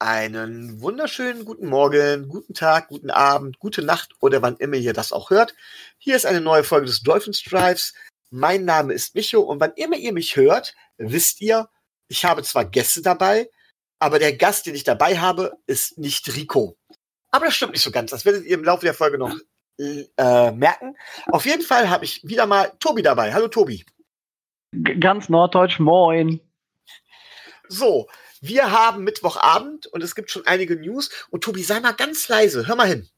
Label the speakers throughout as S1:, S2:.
S1: Einen wunderschönen guten Morgen, guten Tag, guten Abend, gute Nacht oder wann immer ihr das auch hört. Hier ist eine neue Folge des Dolphins Drives. Mein Name ist Micho und wann immer ihr mich hört, wisst ihr, ich habe zwar Gäste dabei, aber der Gast, den ich dabei habe, ist nicht Rico. Aber das stimmt nicht so ganz. Das werdet ihr im Laufe der Folge noch äh, merken. Auf jeden Fall habe ich wieder mal Tobi dabei. Hallo Tobi.
S2: G ganz norddeutsch, moin.
S1: So, wir haben Mittwochabend und es gibt schon einige News. Und Tobi, sei mal ganz leise. Hör mal hin.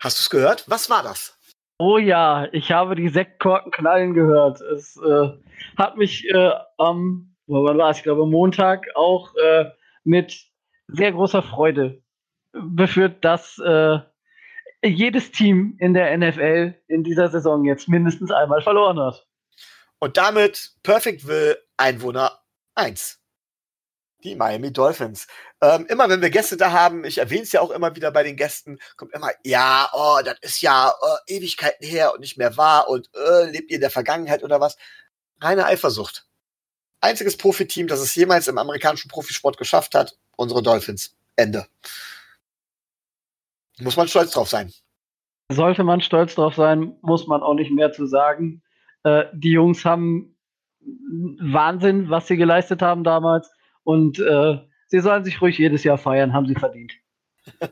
S1: Hast du es gehört? Was war das?
S2: Oh ja, ich habe die Sektkorken knallen gehört. Es äh, hat mich äh, am, wann war es? Ich glaube, Montag auch äh, mit sehr großer Freude beführt, dass äh, jedes Team in der NFL in dieser Saison jetzt mindestens einmal verloren hat.
S1: Und damit Perfectville Einwohner 1. Die Miami Dolphins. Ähm, immer wenn wir Gäste da haben, ich erwähne es ja auch immer wieder bei den Gästen, kommt immer, ja, oh, das ist ja oh, Ewigkeiten her und nicht mehr wahr und äh, lebt ihr in der Vergangenheit oder was? Reine Eifersucht. Einziges Profiteam, das es jemals im amerikanischen Profisport geschafft hat, unsere Dolphins. Ende. Muss man stolz drauf sein.
S2: Sollte man stolz drauf sein, muss man auch nicht mehr zu sagen. Äh, die Jungs haben Wahnsinn, was sie geleistet haben damals. Und äh, sie sollen sich ruhig jedes Jahr feiern, haben sie verdient.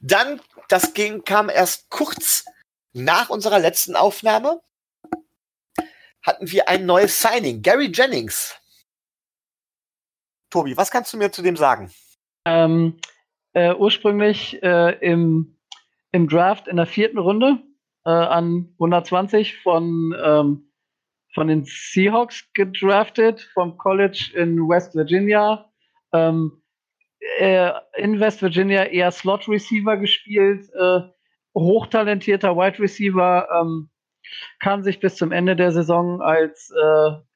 S1: Dann, das ging, kam erst kurz nach unserer letzten Aufnahme, hatten wir ein neues Signing, Gary Jennings. Tobi, was kannst du mir zu dem sagen?
S2: Ähm, äh, ursprünglich äh, im, im Draft in der vierten Runde äh, an 120 von, ähm, von den Seahawks gedraftet, vom College in West Virginia. Ähm, äh, in West Virginia eher Slot Receiver gespielt, äh, hochtalentierter Wide Receiver, ähm, kann sich bis zum Ende der Saison als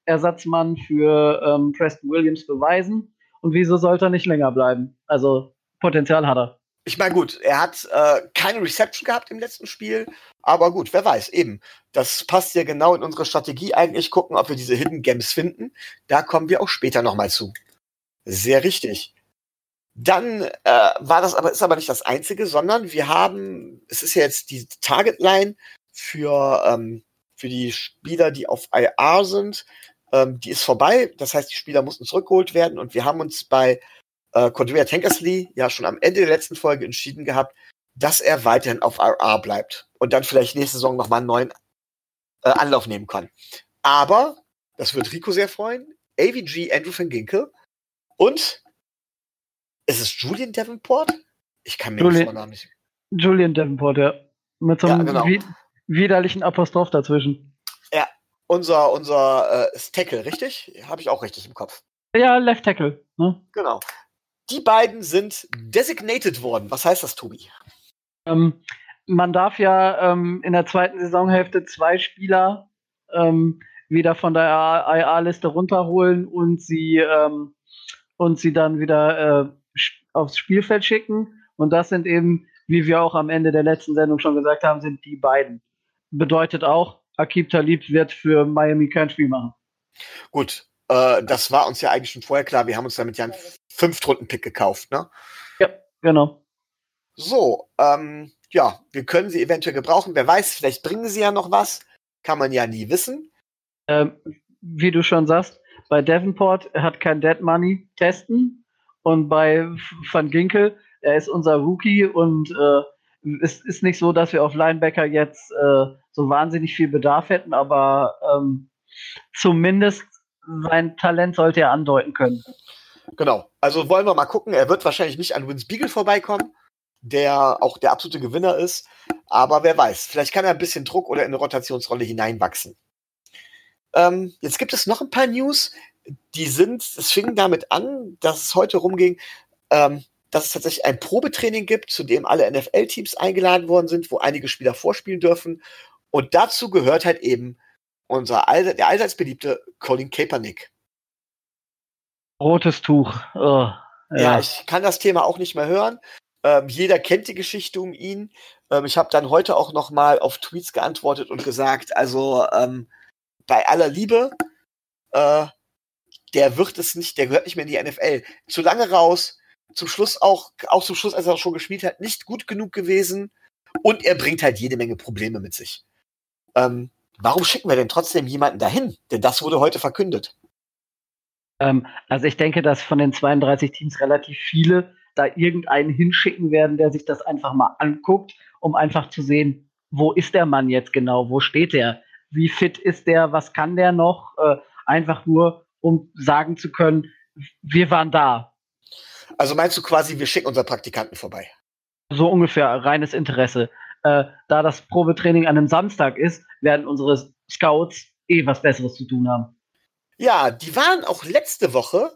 S2: Ersatzmann für ähm, Preston Williams beweisen. Und wieso sollte er nicht länger bleiben? Also Potenzial hat er.
S1: Ich meine, gut, er hat äh, keine Reception gehabt im letzten Spiel, aber gut, wer weiß, eben. Das passt ja genau in unsere Strategie eigentlich, gucken, ob wir diese Hidden Games finden. Da kommen wir auch später nochmal zu. Sehr richtig. Dann äh, war das aber, ist aber nicht das Einzige, sondern wir haben, es ist ja jetzt die Target-Line für, ähm, für die Spieler, die auf IR sind, ähm, die ist vorbei. Das heißt, die Spieler mussten zurückgeholt werden und wir haben uns bei äh, Cordrea Tankersley ja schon am Ende der letzten Folge entschieden gehabt, dass er weiterhin auf RR bleibt und dann vielleicht nächste Saison nochmal einen neuen äh, Anlauf nehmen kann. Aber, das wird Rico sehr freuen, AVG Andrew van Ginkel und ist es Julian Davenport? Ich kann mir Julian, den Namen nicht.
S2: Julian Davenport, ja. Mit so einem ja, genau. wi widerlichen Apostroph dazwischen.
S1: Ja, unser, unser äh, Tackle, richtig? Habe ich auch richtig im Kopf.
S2: Ja, Left Tackle. Ne?
S1: Genau. Die beiden sind designated worden. Was heißt das, Tobi?
S2: Ähm, man darf ja ähm, in der zweiten Saisonhälfte zwei Spieler ähm, wieder von der IA-Liste runterholen und sie, ähm, und sie dann wieder äh, aufs Spielfeld schicken. Und das sind eben, wie wir auch am Ende der letzten Sendung schon gesagt haben, sind die beiden. Bedeutet auch, Akib Talib wird für Miami kein Spiel machen.
S1: Gut, äh, das war uns ja eigentlich schon vorher klar. Wir haben uns damit ja einen Fünftrunden-Pick gekauft, ne?
S2: Ja, genau.
S1: So, ähm, ja, wir können sie eventuell gebrauchen. Wer weiß, vielleicht bringen sie ja noch was. Kann man ja nie wissen.
S2: Ähm, wie du schon sagst, bei Davenport hat kein Dead Money testen und bei Van Ginkel, er ist unser Rookie und äh, es ist nicht so, dass wir auf Linebacker jetzt äh, so wahnsinnig viel Bedarf hätten, aber ähm, zumindest sein Talent sollte er andeuten können.
S1: Genau. Also wollen wir mal gucken. Er wird wahrscheinlich nicht an Vince Beagle vorbeikommen, der auch der absolute Gewinner ist. Aber wer weiß, vielleicht kann er ein bisschen Druck oder in eine Rotationsrolle hineinwachsen. Ähm, jetzt gibt es noch ein paar News, die sind, es fing damit an, dass es heute rumging, ähm, dass es tatsächlich ein Probetraining gibt, zu dem alle NFL-Teams eingeladen worden sind, wo einige Spieler vorspielen dürfen. Und dazu gehört halt eben unser all, der allseits beliebte Colin Kaepernick.
S2: Rotes Tuch. Oh,
S1: ja. ja. ich kann das Thema auch nicht mehr hören. Ähm, jeder kennt die Geschichte um ihn. Ähm, ich habe dann heute auch noch mal auf Tweets geantwortet und gesagt, also ähm, bei aller Liebe, äh, der wird es nicht, der gehört nicht mehr in die NFL. Zu lange raus, zum Schluss auch, auch zum Schluss, als er auch schon gespielt hat, nicht gut genug gewesen. Und er bringt halt jede Menge Probleme mit sich. Ähm, warum schicken wir denn trotzdem jemanden dahin? Denn das wurde heute verkündet.
S2: Ähm, also ich denke, dass von den 32 Teams relativ viele da irgendeinen hinschicken werden, der sich das einfach mal anguckt, um einfach zu sehen, wo ist der Mann jetzt genau, wo steht der, wie fit ist der, was kann der noch, äh, einfach nur, um sagen zu können, wir waren da.
S1: Also meinst du quasi, wir schicken unseren Praktikanten vorbei?
S2: So ungefähr, reines Interesse. Äh, da das Probetraining an einem Samstag ist, werden unsere Scouts eh was Besseres zu tun haben.
S1: Ja, die waren auch letzte Woche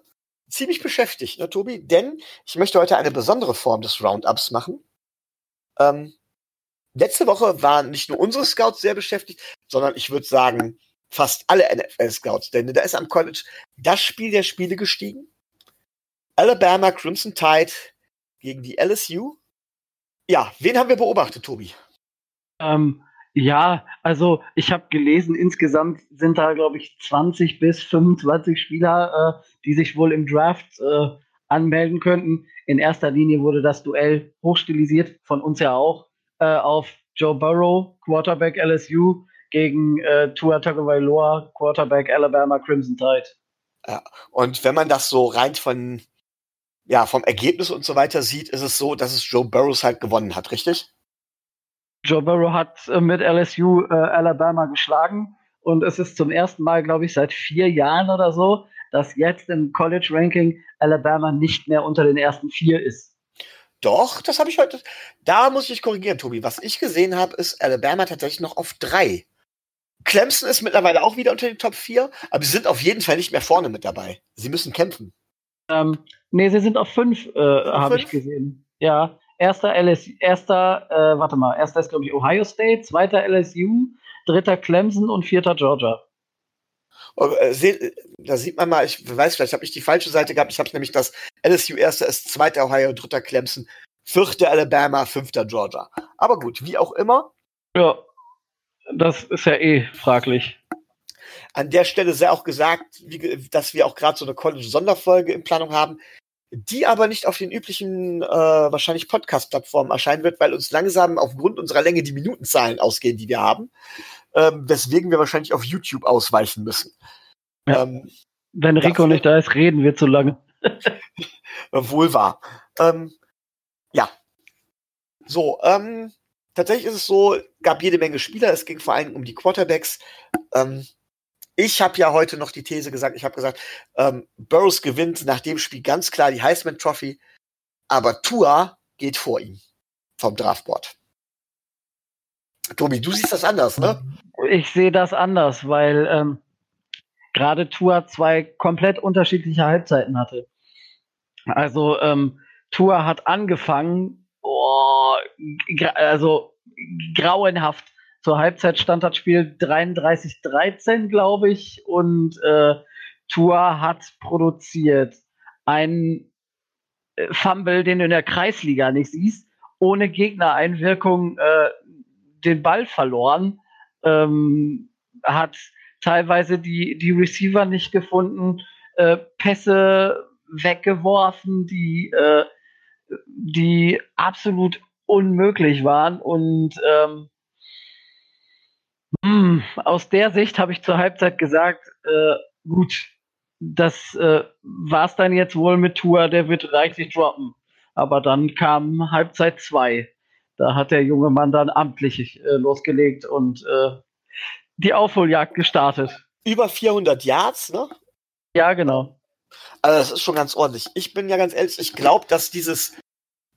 S1: ziemlich beschäftigt, ne, Tobi? Denn ich möchte heute eine besondere Form des Roundups machen. Ähm, letzte Woche waren nicht nur unsere Scouts sehr beschäftigt, sondern ich würde sagen, fast alle NFL-Scouts. Denn da ist am College das Spiel der Spiele gestiegen. Alabama Crimson Tide gegen die LSU. Ja, wen haben wir beobachtet, Tobi?
S2: Ähm, ja, also ich habe gelesen, insgesamt sind da, glaube ich, 20 bis 25 Spieler, äh, die sich wohl im Draft äh, anmelden könnten. In erster Linie wurde das Duell hochstilisiert, von uns ja auch, äh, auf Joe Burrow, Quarterback LSU, gegen äh, Tua Tagovailoa, Quarterback Alabama Crimson Tide.
S1: Ja, und wenn man das so rein von, ja, vom Ergebnis und so weiter sieht, ist es so, dass es Joe Burrows halt gewonnen hat, richtig?
S2: Joe Burrow hat äh, mit LSU äh, Alabama geschlagen und es ist zum ersten Mal, glaube ich, seit vier Jahren oder so, dass jetzt im College Ranking Alabama nicht mehr unter den ersten vier ist.
S1: Doch, das habe ich heute. Da muss ich korrigieren, Tobi. Was ich gesehen habe, ist Alabama tatsächlich noch auf drei. Clemson ist mittlerweile auch wieder unter den Top 4, aber sie sind auf jeden Fall nicht mehr vorne mit dabei. Sie müssen kämpfen.
S2: Ähm, nee, sie sind auf fünf, äh, habe ich gesehen. Ja, erster LSU, erster, äh, warte mal, erster ist, glaube ich, Ohio State, zweiter LSU, dritter Clemson und vierter Georgia.
S1: Oh, äh, da sieht man mal, ich weiß, vielleicht habe ich die falsche Seite gehabt. Ich habe nämlich das LSU erster ist, zweiter Ohio, dritter Clemson, vierter Alabama, fünfter Georgia. Aber gut, wie auch immer.
S2: Ja, das ist ja eh fraglich.
S1: An der Stelle sei auch gesagt, wie, dass wir auch gerade so eine College-Sonderfolge in Planung haben die aber nicht auf den üblichen, äh, wahrscheinlich Podcast-Plattformen erscheinen wird, weil uns langsam aufgrund unserer Länge die Minutenzahlen ausgehen, die wir haben, ähm, weswegen wir wahrscheinlich auf YouTube ausweichen müssen.
S2: Ja. Ähm, Wenn Rico nicht da ist, reden wir zu lange.
S1: wohl wahr. Ähm, ja. So, ähm, tatsächlich ist es so, gab jede Menge Spieler, es ging vor allem um die Quarterbacks. Ähm, ich habe ja heute noch die These gesagt, ich habe gesagt, ähm, Burroughs gewinnt nach dem Spiel ganz klar die Heisman Trophy, aber Tua geht vor ihm vom Draftboard. Tobi, du siehst das anders, ne?
S2: Ich sehe das anders, weil ähm, gerade Tua zwei komplett unterschiedliche Halbzeiten hatte. Also ähm, Tua hat angefangen, oh, also grauenhaft zur Halbzeit stand das Spiel 33-13, glaube ich, und äh, Tour hat produziert. Einen äh, Fumble, den du in der Kreisliga nicht siehst, ohne Gegnereinwirkung äh, den Ball verloren, ähm, hat teilweise die, die Receiver nicht gefunden, äh, Pässe weggeworfen, die, äh, die absolut unmöglich waren und ähm, hm, aus der Sicht habe ich zur Halbzeit gesagt, äh, gut, das äh, es dann jetzt wohl mit Tour, der wird reichlich droppen. Aber dann kam Halbzeit 2. Da hat der junge Mann dann amtlich äh, losgelegt und äh, die Aufholjagd gestartet.
S1: Über 400 Yards, ne?
S2: Ja, genau.
S1: Also das ist schon ganz ordentlich. Ich bin ja ganz ehrlich, ich glaube, dass dieses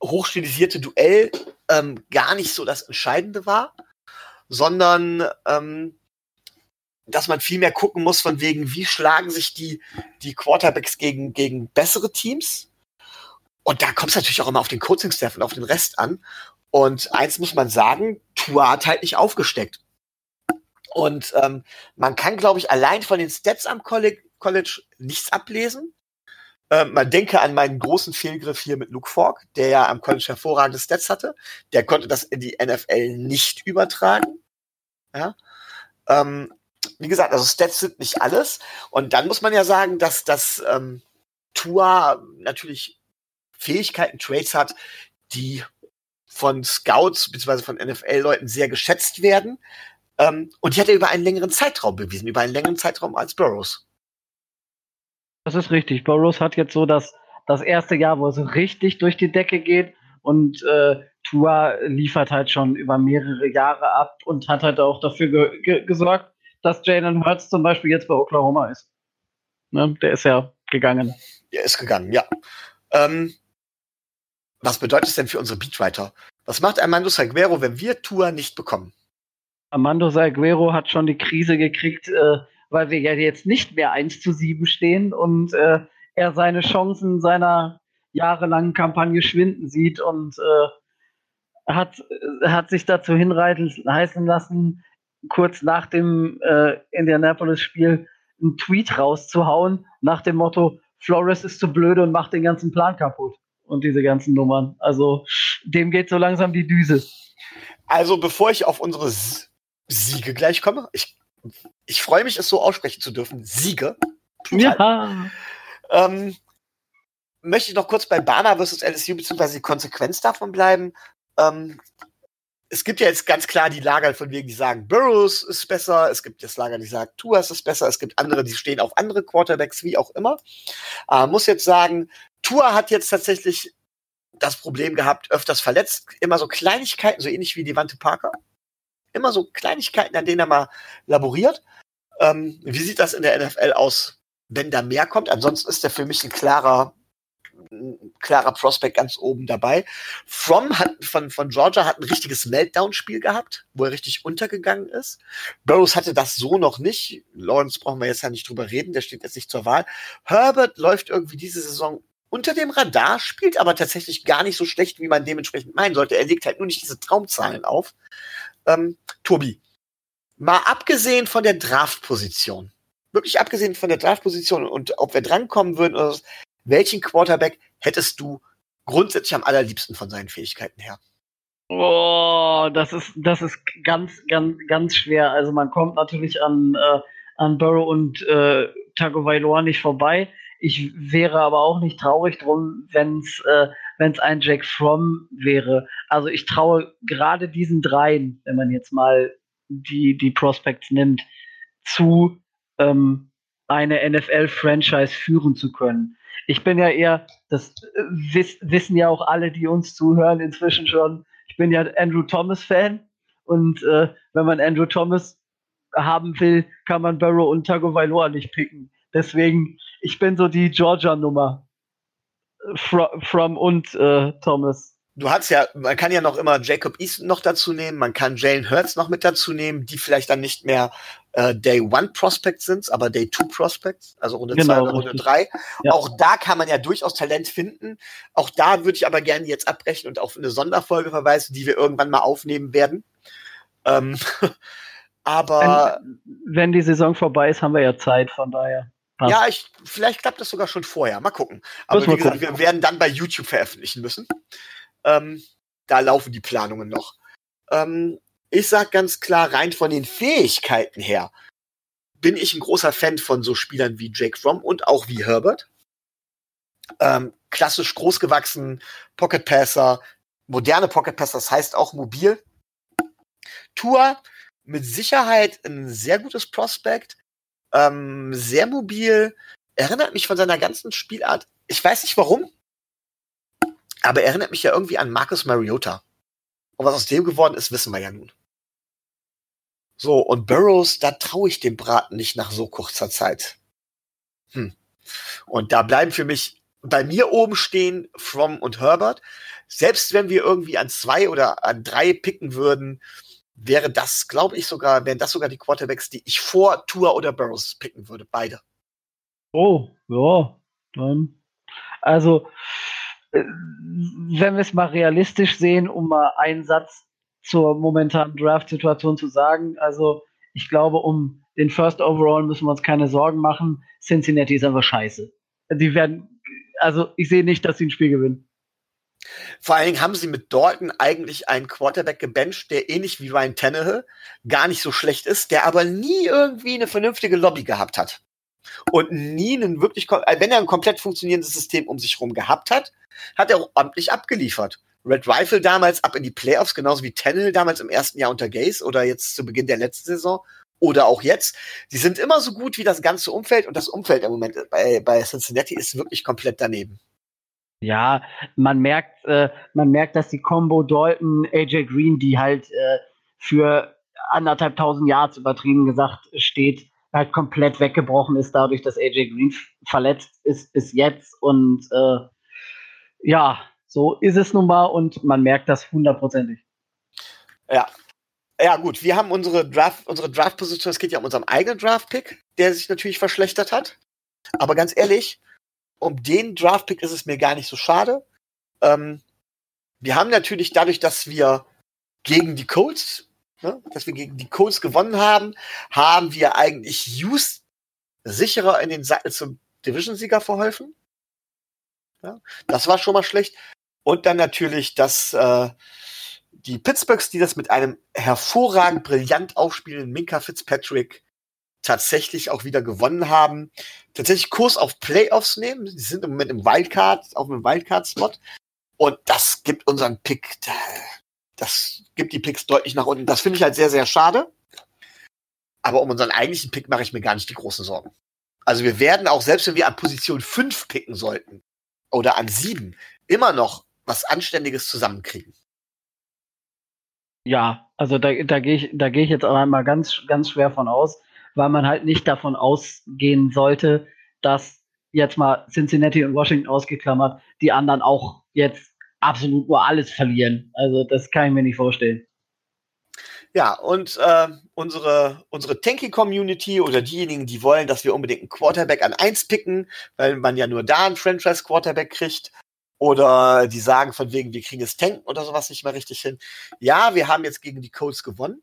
S1: hochstilisierte Duell ähm, gar nicht so das Entscheidende war sondern ähm, dass man viel mehr gucken muss von wegen, wie schlagen sich die, die Quarterbacks gegen, gegen bessere Teams. Und da kommt es natürlich auch immer auf den Coaching-Staff und auf den Rest an. Und eins muss man sagen, Tua hat halt nicht aufgesteckt. Und ähm, man kann, glaube ich, allein von den Stats am College, College nichts ablesen. Ähm, man denke an meinen großen Fehlgriff hier mit Luke Falk, der ja am College hervorragende Stats hatte. Der konnte das in die NFL nicht übertragen. Ja. Ähm, wie gesagt, also Stats sind nicht alles. Und dann muss man ja sagen, dass das ähm, Tua natürlich Fähigkeiten, Traits hat, die von Scouts bzw. von NFL-Leuten sehr geschätzt werden. Ähm, und die hat er über einen längeren Zeitraum bewiesen, über einen längeren Zeitraum als Burroughs.
S2: Das ist richtig. Burroughs hat jetzt so das, das erste Jahr, wo es richtig durch die Decke geht. Und äh, Tua liefert halt schon über mehrere Jahre ab und hat halt auch dafür ge ge gesorgt, dass Jalen Hurts zum Beispiel jetzt bei Oklahoma ist. Ne? Der ist ja gegangen.
S1: Der ist gegangen, ja. Ähm, was bedeutet es denn für unsere Beatwriter? Was macht Armando Salguero, wenn wir Tua nicht bekommen?
S2: Armando Salguero hat schon die Krise gekriegt, äh, weil wir ja jetzt nicht mehr 1 zu 7 stehen und äh, er seine Chancen seiner jahrelangen Kampagne schwinden sieht und äh, hat, hat sich dazu hinreißen lassen, kurz nach dem äh, Indianapolis-Spiel einen Tweet rauszuhauen, nach dem Motto, Flores ist zu blöde und macht den ganzen Plan kaputt. Und diese ganzen Nummern. Also dem geht so langsam die Düse.
S1: Also bevor ich auf unsere Siege gleich komme, ich, ich freue mich, es so aussprechen zu dürfen. Siege.
S2: Ja.
S1: Ähm, möchte ich noch kurz bei Bama versus LSU beziehungsweise die Konsequenz davon bleiben. Ähm, es gibt ja jetzt ganz klar die Lager von wegen, die sagen, Burrows ist besser. Es gibt das Lager, die sagen, Tuas ist besser. Es gibt andere, die stehen auf andere Quarterbacks, wie auch immer. Äh, muss jetzt sagen, Tua hat jetzt tatsächlich das Problem gehabt, öfters verletzt. Immer so Kleinigkeiten, so ähnlich wie die Wante Parker. Immer so Kleinigkeiten, an denen er mal laboriert. Ähm, wie sieht das in der NFL aus, wenn da mehr kommt? Ansonsten ist er für mich ein klarer ein klarer Prospect ganz oben dabei. From hat, von, von Georgia hat ein richtiges Meltdown-Spiel gehabt, wo er richtig untergegangen ist. Burroughs hatte das so noch nicht. Lawrence brauchen wir jetzt ja nicht drüber reden, der steht jetzt nicht zur Wahl. Herbert läuft irgendwie diese Saison unter dem Radar, spielt aber tatsächlich gar nicht so schlecht, wie man dementsprechend meinen sollte. Er legt halt nur nicht diese Traumzahlen auf. Ähm, Tobi, mal abgesehen von der Draftposition, wirklich abgesehen von der Draftposition und ob wir drankommen würden oder so, welchen Quarterback hättest du grundsätzlich am allerliebsten von seinen Fähigkeiten her?
S2: Oh, das ist, das ist ganz, ganz, ganz schwer. Also man kommt natürlich an, äh, an Burrow und äh, Tagovailoa nicht vorbei. Ich wäre aber auch nicht traurig drum, wenn es äh, wenn's ein Jack Fromm wäre. Also ich traue gerade diesen dreien, wenn man jetzt mal die, die Prospects nimmt, zu ähm, eine NFL-Franchise führen zu können ich bin ja eher, das äh, wiss, wissen ja auch alle, die uns zuhören inzwischen schon, ich bin ja Andrew Thomas-Fan. Und äh, wenn man Andrew Thomas haben will, kann man Barrow und Tagovailoa nicht picken. Deswegen, ich bin so die Georgia-Nummer. From, from und äh, Thomas
S1: du hast ja, man kann ja noch immer Jacob Easton noch dazu nehmen, man kann Jalen Hurts noch mit dazu nehmen, die vielleicht dann nicht mehr äh, Day One Prospects sind, aber Day Two Prospects, also Runde genau, zwei oder Runde drei. Ja. Auch da kann man ja durchaus Talent finden. Auch da würde ich aber gerne jetzt abbrechen und auf eine Sonderfolge verweisen, die wir irgendwann mal aufnehmen werden. Ähm, aber
S2: wenn, wenn die Saison vorbei ist, haben wir ja Zeit, von daher.
S1: Ja, ich, vielleicht klappt das sogar schon vorher. Mal gucken. Aber wie gesagt, wir werden dann bei YouTube veröffentlichen müssen. Ähm, da laufen die Planungen noch. Ähm, ich sag ganz klar, rein von den Fähigkeiten her, bin ich ein großer Fan von so Spielern wie Jake Fromm und auch wie Herbert. Ähm, klassisch großgewachsen, Pocket Passer, moderne Pocket Passer, das heißt auch mobil. Tour mit Sicherheit ein sehr gutes Prospect, ähm, sehr mobil, erinnert mich von seiner ganzen Spielart. Ich weiß nicht warum, aber er erinnert mich ja irgendwie an Marcus Mariota. Und was aus dem geworden ist, wissen wir ja nun. So, und Burroughs, da traue ich dem Braten nicht nach so kurzer Zeit. Hm. Und da bleiben für mich bei mir oben stehen From und Herbert. Selbst wenn wir irgendwie an zwei oder an drei picken würden, wäre das, glaube ich sogar, wären das sogar die Quarterbacks, die ich vor Tour oder Burroughs picken würde. Beide.
S2: Oh, ja, dann. Also, wenn wir es mal realistisch sehen, um mal einen Satz zur momentanen Draft-Situation zu sagen, also ich glaube, um den First Overall müssen wir uns keine Sorgen machen. Cincinnati ist einfach scheiße. Die werden, also ich sehe nicht, dass sie ein Spiel gewinnen.
S1: Vor allen Dingen haben sie mit Dalton eigentlich einen Quarterback gebencht, der ähnlich wie Ryan Tannehill gar nicht so schlecht ist, der aber nie irgendwie eine vernünftige Lobby gehabt hat. Und nie einen wirklich, äh, wenn er ein komplett funktionierendes System um sich herum gehabt hat, hat er ordentlich abgeliefert. Red Rifle damals ab in die Playoffs, genauso wie Tannehill damals im ersten Jahr unter Gaze oder jetzt zu Beginn der letzten Saison oder auch jetzt. Die sind immer so gut wie das ganze Umfeld und das Umfeld im Moment bei, bei Cincinnati ist wirklich komplett daneben.
S2: Ja, man merkt, äh, man merkt, dass die Combo Dalton, AJ Green, die halt äh, für anderthalb tausend Yards übertrieben gesagt steht, halt komplett weggebrochen ist, dadurch, dass AJ Green verletzt ist bis jetzt. Und äh, ja, so ist es nun mal und man merkt das hundertprozentig.
S1: Ja. Ja, gut, wir haben unsere Draft, unsere Draft-Position, es geht ja um unseren eigenen Draft-Pick, der sich natürlich verschlechtert hat. Aber ganz ehrlich, um den Draft-Pick ist es mir gar nicht so schade. Ähm, wir haben natürlich dadurch, dass wir gegen die Colts, ne, dass wir gegen die Colts gewonnen haben, haben wir eigentlich Hughes sicherer in den Sattel zum Division-Sieger verholfen. Ja, das war schon mal schlecht. Und dann natürlich, dass äh, die Pittsburghs, die das mit einem hervorragend brillant aufspielenden Minka Fitzpatrick tatsächlich auch wieder gewonnen haben, tatsächlich Kurs auf Playoffs nehmen. Die sind im Moment im Wildcard, auf dem Wildcard-Spot. Und das gibt unseren Pick, das gibt die Picks deutlich nach unten. Das finde ich halt sehr, sehr schade. Aber um unseren eigentlichen Pick mache ich mir gar nicht die großen Sorgen. Also wir werden auch, selbst wenn wir an Position 5 picken sollten, oder an 7, immer noch was Anständiges zusammenkriegen.
S2: Ja, also da, da gehe ich, da gehe ich jetzt auch einmal ganz, ganz schwer von aus weil man halt nicht davon ausgehen sollte, dass jetzt mal Cincinnati und Washington ausgeklammert, die anderen auch jetzt absolut nur alles verlieren. Also das kann ich mir nicht vorstellen.
S1: Ja, und äh, unsere, unsere Tanky-Community oder diejenigen, die wollen, dass wir unbedingt einen Quarterback an 1 picken, weil man ja nur da einen Franchise-Quarterback kriegt, oder die sagen von wegen, wir kriegen es tanken oder sowas nicht mehr richtig hin. Ja, wir haben jetzt gegen die Colts gewonnen,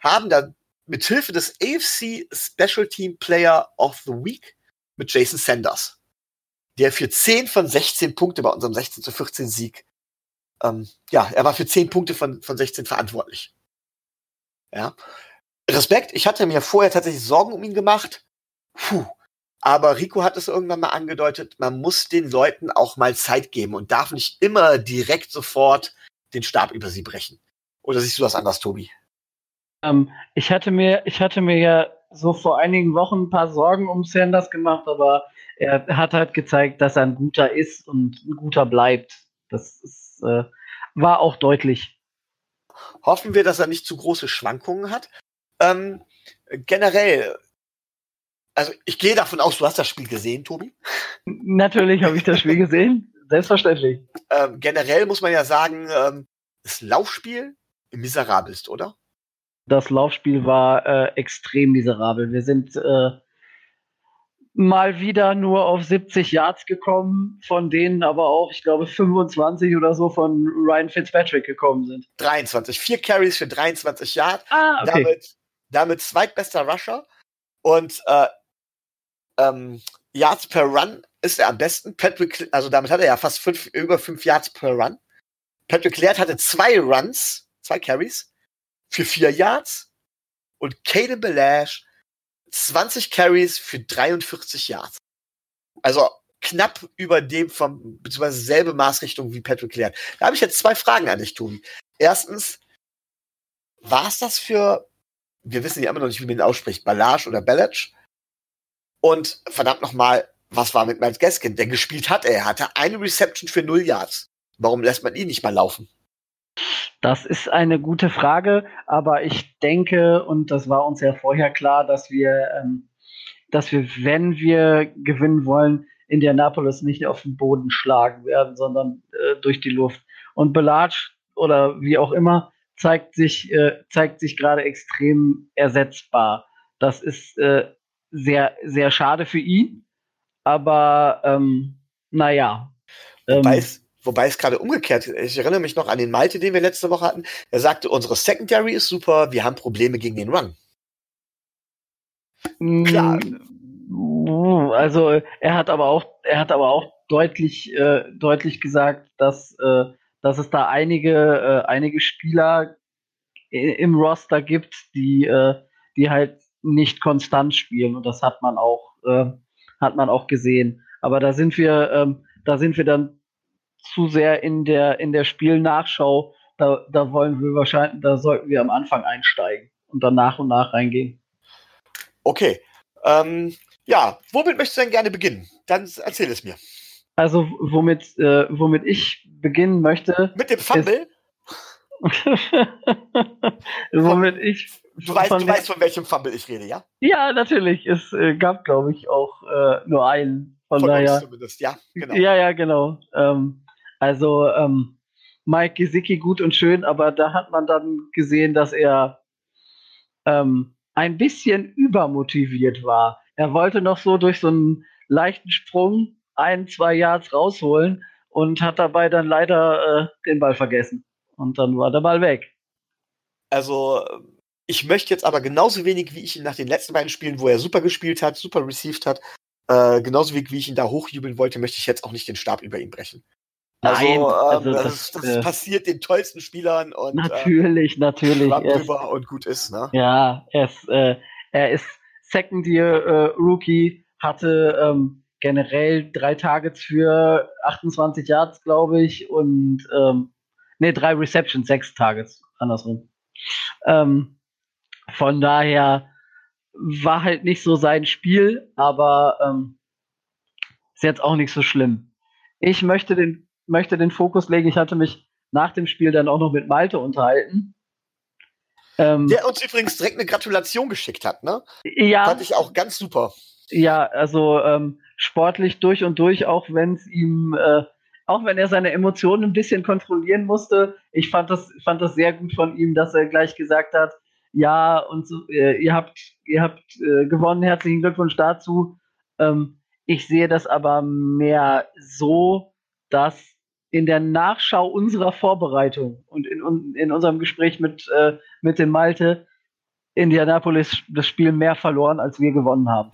S1: haben da mithilfe des AFC Special Team Player of the Week mit Jason Sanders, der für 10 von 16 Punkte bei unserem 16 zu 14 Sieg, ähm, ja, er war für 10 Punkte von, von 16 verantwortlich. Ja. Respekt, ich hatte mir vorher tatsächlich Sorgen um ihn gemacht. Puh. Aber Rico hat es irgendwann mal angedeutet, man muss den Leuten auch mal Zeit geben und darf nicht immer direkt sofort den Stab über sie brechen. Oder siehst du das anders, Tobi?
S2: Ähm, ich hatte mir, ich hatte mir ja so vor einigen Wochen ein paar Sorgen um Sanders gemacht, aber er hat halt gezeigt, dass er ein guter ist und ein guter bleibt. Das ist, äh, war auch deutlich.
S1: Hoffen wir, dass er nicht zu große Schwankungen hat. Ähm, generell, also ich gehe davon aus, du hast das Spiel gesehen, Tobi.
S2: Natürlich habe ich das Spiel gesehen, selbstverständlich.
S1: Ähm, generell muss man ja sagen, ähm, das Laufspiel miserabel ist, oder?
S2: Das Laufspiel war äh, extrem miserabel. Wir sind äh, mal wieder nur auf 70 Yards gekommen, von denen aber auch, ich glaube, 25 oder so von Ryan Fitzpatrick gekommen sind.
S1: 23. Vier Carries für 23 Yards.
S2: Ah, okay.
S1: Damit, damit zweitbester Rusher. Und äh, ähm, Yards per Run ist er am besten. Patrick, also damit hat er ja fast fünf, über fünf Yards per Run. Patrick Laird hatte zwei Runs, zwei Carries für vier Yards und Caden Belash 20 Carries für 43 Yards. Also knapp über dem vom, beziehungsweise selbe Maßrichtung wie Patrick Laird. Da habe ich jetzt zwei Fragen an dich, Tobi. Erstens, war es das für, wir wissen ja immer noch nicht, wie man ihn ausspricht, Balage oder Bellage? Und verdammt nochmal, was war mit Miles Gaskin? Der gespielt hat, er hatte eine Reception für null Yards. Warum lässt man ihn nicht mal laufen?
S2: Das ist eine gute Frage, aber ich denke, und das war uns ja vorher klar, dass wir, ähm, dass wir, wenn wir gewinnen wollen, Indianapolis nicht auf den Boden schlagen werden, sondern äh, durch die Luft. Und Belatsch oder wie auch immer zeigt sich, äh, zeigt sich gerade extrem ersetzbar. Das ist äh, sehr, sehr schade für ihn, aber ähm, naja.
S1: Ähm, Wobei es Wobei es gerade umgekehrt, ich erinnere mich noch an den Malte, den wir letzte Woche hatten. Er sagte, unsere Secondary ist super, wir haben Probleme gegen den Run.
S2: Mm, Klar. Also er hat aber auch, er hat aber auch deutlich, äh, deutlich gesagt, dass, äh, dass es da einige, äh, einige Spieler im Roster gibt, die, äh, die halt nicht konstant spielen und das hat man auch, äh, hat man auch gesehen. Aber da sind wir, ähm, da sind wir dann zu sehr in der in der Spielnachschau. Da, da wollen wir wahrscheinlich, da sollten wir am Anfang einsteigen und dann nach und nach reingehen.
S1: Okay. Ähm, ja, womit möchtest du denn gerne beginnen? Dann erzähl es mir.
S2: Also, womit, äh, womit ich beginnen möchte.
S1: Mit dem Fumble?
S2: womit ich.
S1: Du weißt, von, du weißt, von welchem Fumble ich rede, ja?
S2: Ja, natürlich. Es äh, gab, glaube ich, auch äh, nur einen. Von, von daher. zumindest, ja, genau. Ja, ja, genau. Ähm, also, ähm, Mike Gesicki gut und schön, aber da hat man dann gesehen, dass er ähm, ein bisschen übermotiviert war. Er wollte noch so durch so einen leichten Sprung ein, zwei Yards rausholen und hat dabei dann leider äh, den Ball vergessen. Und dann war der Ball weg.
S1: Also, ich möchte jetzt aber genauso wenig, wie ich ihn nach den letzten beiden Spielen, wo er super gespielt hat, super received hat, äh, genauso wenig, wie ich ihn da hochjubeln wollte, möchte ich jetzt auch nicht den Stab über ihn brechen. Also, Nein, ähm, also das, das, das äh, passiert den tollsten Spielern und
S2: natürlich, äh, natürlich.
S1: Drüber und gut ist, ne?
S2: Ja, er ist, äh, er ist Second Year äh, Rookie, hatte ähm, generell drei Targets für 28 Yards, glaube ich, und ähm, ne, drei Receptions, sechs Targets, andersrum. Ähm, von daher war halt nicht so sein Spiel, aber ähm, ist jetzt auch nicht so schlimm. Ich möchte den, möchte den Fokus legen. Ich hatte mich nach dem Spiel dann auch noch mit Malte unterhalten.
S1: Ähm, Der uns übrigens direkt eine Gratulation geschickt hat, ne?
S2: Ja.
S1: Fand ich auch ganz super.
S2: Ja, also ähm, sportlich durch und durch, auch wenn es ihm, äh, auch wenn er seine Emotionen ein bisschen kontrollieren musste. Ich fand das, fand das sehr gut von ihm, dass er gleich gesagt hat, ja, und so, äh, ihr habt, ihr habt äh, gewonnen, herzlichen Glückwunsch dazu. Ähm, ich sehe das aber mehr so, dass in der Nachschau unserer Vorbereitung und in, in unserem Gespräch mit, äh, mit dem Malte Indianapolis das Spiel mehr verloren, als wir gewonnen haben.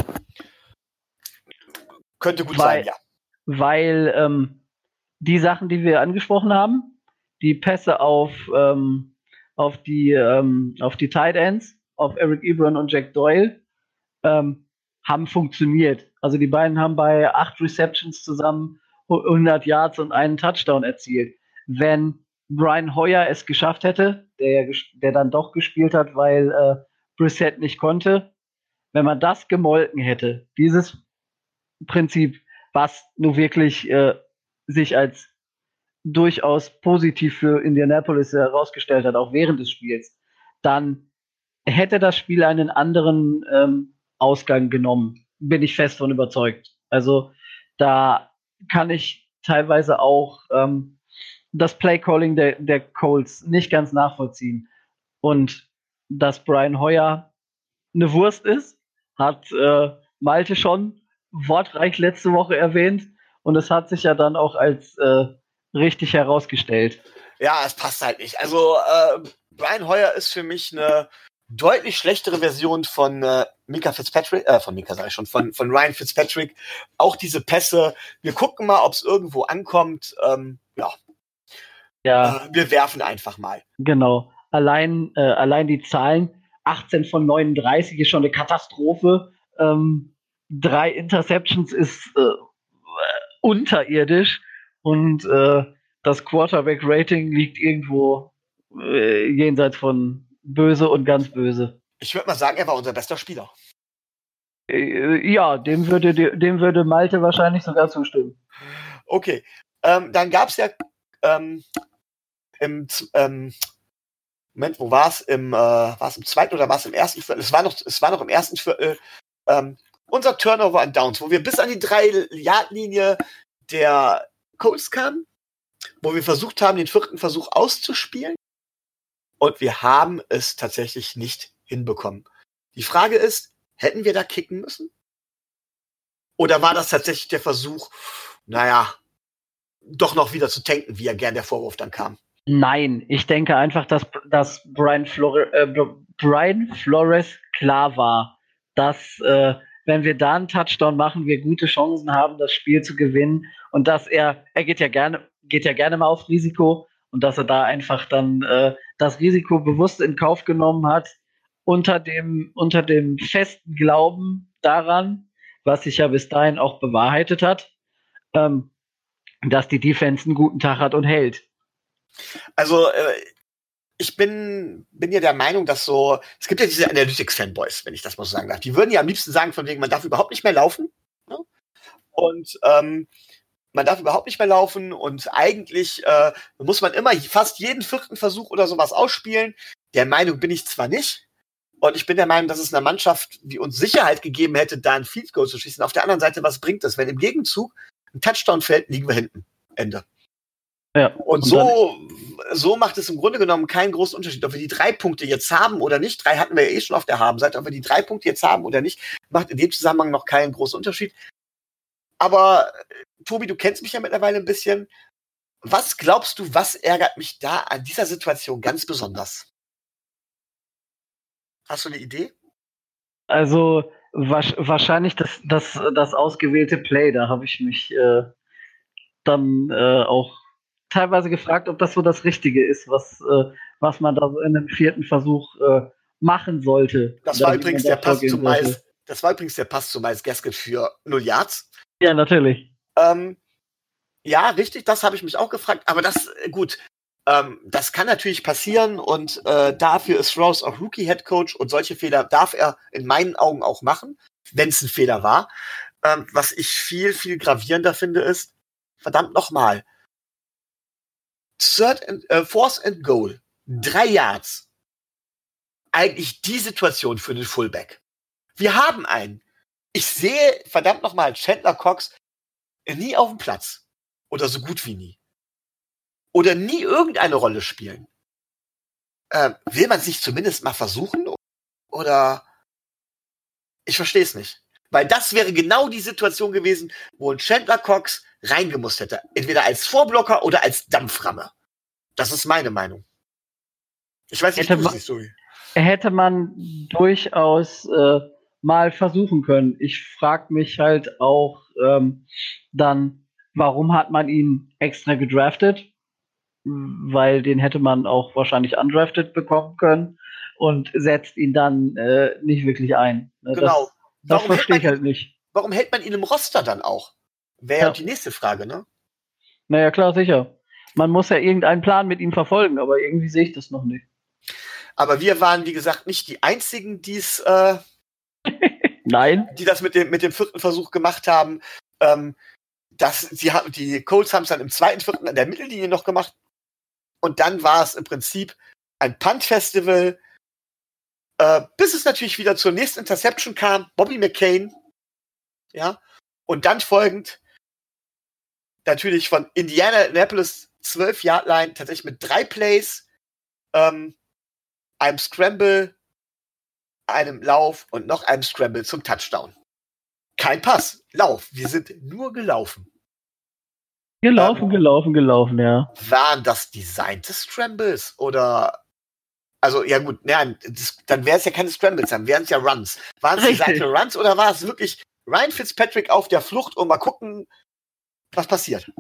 S1: Könnte gut weil, sein, ja.
S2: Weil ähm, die Sachen, die wir angesprochen haben, die Pässe auf, ähm, auf die, ähm, auf die Tight Ends, auf Eric Ebron und Jack Doyle, ähm, haben funktioniert. Also die beiden haben bei acht Receptions zusammen 100 Yards und einen Touchdown erzielt. Wenn Brian Hoyer es geschafft hätte, der, der dann doch gespielt hat, weil äh, Brissett nicht konnte, wenn man das gemolken hätte, dieses Prinzip, was nur wirklich äh, sich als durchaus positiv für Indianapolis herausgestellt hat, auch während des Spiels, dann hätte das Spiel einen anderen ähm, Ausgang genommen. Bin ich fest von überzeugt. Also da kann ich teilweise auch ähm, das Playcalling der, der Colts nicht ganz nachvollziehen. Und dass Brian Hoyer eine Wurst ist, hat äh, Malte schon wortreich letzte Woche erwähnt. Und es hat sich ja dann auch als äh, richtig herausgestellt.
S1: Ja, es passt halt nicht. Also äh, Brian Hoyer ist für mich eine deutlich schlechtere Version von äh, Mika Fitzpatrick, äh, von Mika sage ich schon, von, von Ryan Fitzpatrick. Auch diese Pässe. Wir gucken mal, ob es irgendwo ankommt. Ähm, ja.
S2: Ja.
S1: Äh, wir werfen einfach mal.
S2: Genau. Allein, äh, allein die Zahlen. 18 von 39 ist schon eine Katastrophe. Ähm, drei Interceptions ist äh, unterirdisch und äh, das Quarterback-Rating liegt irgendwo jenseits von böse und ganz böse.
S1: Ich würde mal sagen, er war unser bester Spieler.
S2: Äh, ja, dem würde, dem würde Malte wahrscheinlich sogar zustimmen.
S1: Okay. Ähm, dann gab es ja ähm, im ähm, Moment, wo war es? Im, äh, im zweiten oder war es im ersten Viertel? Es war noch, es war noch im ersten Viertel. Ähm, unser Turnover an Downs, wo wir bis an die drei Yard-Linie der Colts kamen, wo wir versucht haben, den vierten Versuch auszuspielen und wir haben es tatsächlich nicht hinbekommen. Die Frage ist, hätten wir da kicken müssen? Oder war das tatsächlich der Versuch, naja, doch noch wieder zu tanken, wie ja gern der Vorwurf dann kam?
S2: Nein, ich denke einfach, dass, dass Brian, Flore, äh, Brian Flores klar war, dass, äh, wenn wir da einen Touchdown machen, wir gute Chancen haben, das Spiel zu gewinnen und dass er, er geht ja gerne, geht ja gerne mal auf Risiko und dass er da einfach dann äh, das Risiko bewusst in Kauf genommen hat, unter dem, unter dem festen Glauben daran, was sich ja bis dahin auch bewahrheitet hat, ähm, dass die Defense einen guten Tag hat und hält.
S1: Also äh, ich bin, bin ja der Meinung, dass so, es gibt ja diese Analytics-Fanboys, wenn ich das mal so sagen darf. Die würden ja am liebsten sagen, von wegen, man darf überhaupt nicht mehr laufen. Ne? Und ähm, man darf überhaupt nicht mehr laufen und eigentlich äh, muss man immer fast jeden vierten Versuch oder sowas ausspielen. Der Meinung bin ich zwar nicht. Und ich bin der Meinung, dass es einer Mannschaft wie uns Sicherheit gegeben hätte, da ein Field Goal zu schießen. Auf der anderen Seite, was bringt das? Wenn im Gegenzug ein Touchdown fällt, liegen wir hinten. Ende. Ja, und, und so, so macht es im Grunde genommen keinen großen Unterschied, ob wir die drei Punkte jetzt haben oder nicht. Drei hatten wir ja eh schon auf der Habenseite. Ob wir die drei Punkte jetzt haben oder nicht, macht in dem Zusammenhang noch keinen großen Unterschied. Aber Tobi, du kennst mich ja mittlerweile ein bisschen. Was glaubst du, was ärgert mich da an dieser Situation ganz besonders? Hast du eine Idee?
S2: Also wahrscheinlich das, das, das ausgewählte Play, da habe ich mich äh, dann äh, auch teilweise gefragt, ob das so das Richtige ist, was, äh, was man da so in einem vierten Versuch äh, machen sollte.
S1: Das war, übrigens der Pass zu Miles, das war übrigens der Pass zu Miles Gasket für 0 Yards.
S2: Ja, natürlich.
S1: Ähm, ja, richtig, das habe ich mich auch gefragt. Aber das, äh, gut, ähm, das kann natürlich passieren und äh, dafür ist Rose auch Rookie-Head Coach und solche Fehler darf er in meinen Augen auch machen, wenn es ein Fehler war. Ähm, was ich viel, viel gravierender finde, ist, verdammt nochmal, Third and, äh, Fourth and Goal. Drei Yards. Eigentlich die Situation für den Fullback. Wir haben einen. Ich sehe verdammt nochmal Chandler Cox nie auf dem Platz. Oder so gut wie nie. Oder nie irgendeine Rolle spielen. Äh, will man sich zumindest mal versuchen? Oder ich verstehe es nicht. Weil das wäre genau die Situation gewesen, wo ein Chandler Cox reingemusst hätte. Entweder als Vorblocker oder als Dampframme. Das ist meine Meinung.
S2: Ich weiß nicht, hätte man, so. hätte man durchaus äh, mal versuchen können. Ich frage mich halt auch ähm, dann, warum hat man ihn extra gedraftet? Weil den hätte man auch wahrscheinlich undrafted bekommen können und setzt ihn dann äh, nicht wirklich ein.
S1: Ne, genau.
S2: Das, das verstehe ich halt nicht.
S1: Warum hält man ihn im Roster dann auch? Wäre ja. die nächste Frage, ne?
S2: Naja, klar, sicher. Man muss ja irgendeinen Plan mit ihm verfolgen, aber irgendwie sehe ich das noch nicht.
S1: Aber wir waren, wie gesagt, nicht die einzigen, die es, äh,
S2: Nein.
S1: Die das mit dem, mit dem vierten Versuch gemacht haben. Ähm, das, sie haben, die Colts haben es dann im zweiten, vierten an der Mittellinie noch gemacht. Und dann war es im Prinzip ein Punt-Festival, äh, bis es natürlich wieder zur nächsten Interception kam, Bobby McCain, ja, und dann folgend natürlich von Indiana Annapolis 12 Yard Line tatsächlich mit drei Plays, ähm, einem Scramble, einem Lauf und noch einem Scramble zum Touchdown. Kein Pass, Lauf. Wir sind nur gelaufen.
S2: Gelaufen, ähm, gelaufen, gelaufen, ja.
S1: Waren das designte Scrambles oder also ja gut, nein, das, dann wäre es ja keine Scrambles, dann wären es ja Runs. Waren es designte Runs oder war es wirklich Ryan Fitzpatrick auf der Flucht und mal gucken, was passiert?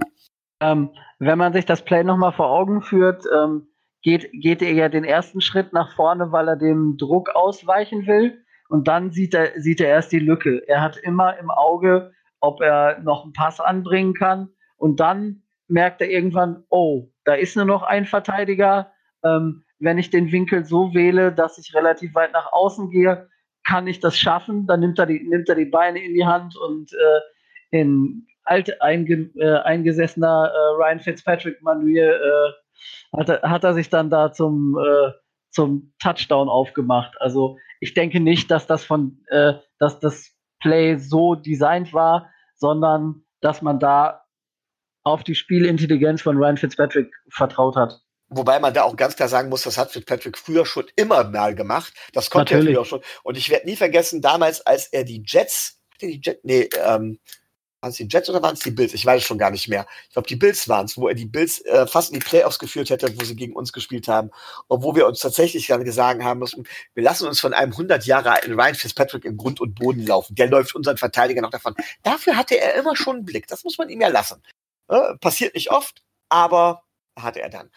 S2: Ähm, wenn man sich das Play nochmal vor Augen führt, ähm, geht, geht er ja den ersten Schritt nach vorne, weil er dem Druck ausweichen will. Und dann sieht er, sieht er erst die Lücke. Er hat immer im Auge, ob er noch einen Pass anbringen kann. Und dann merkt er irgendwann, oh, da ist nur noch ein Verteidiger. Ähm, wenn ich den Winkel so wähle, dass ich relativ weit nach außen gehe, kann ich das schaffen. Dann nimmt er die, nimmt er die Beine in die Hand und äh, in alt äh, eingesessener äh, Ryan Fitzpatrick Manuel äh, hat, er, hat er sich dann da zum, äh, zum Touchdown aufgemacht. Also ich denke nicht, dass das von, äh, dass das Play so designt war, sondern dass man da auf die Spielintelligenz von Ryan Fitzpatrick vertraut hat.
S1: Wobei man da auch ganz klar sagen muss, das hat Fitzpatrick früher schon immer mal gemacht. Das konnte Natürlich. er früher schon. Und ich werde nie vergessen, damals, als er die Jets, die Jets, nee, ähm, waren es die Jets oder waren es die Bills? Ich weiß es schon gar nicht mehr. Ich glaube, die Bills waren es, wo er die Bills äh, fast in die Playoffs geführt hätte, wo sie gegen uns gespielt haben. Und wo wir uns tatsächlich dann gesagt haben müssen, wir lassen uns von einem 100 Jahre alten Ryan Fitzpatrick im Grund und Boden laufen. Der läuft unseren Verteidiger noch davon. Dafür hatte er immer schon einen Blick. Das muss man ihm ja lassen. Äh, passiert nicht oft, aber hatte er dann.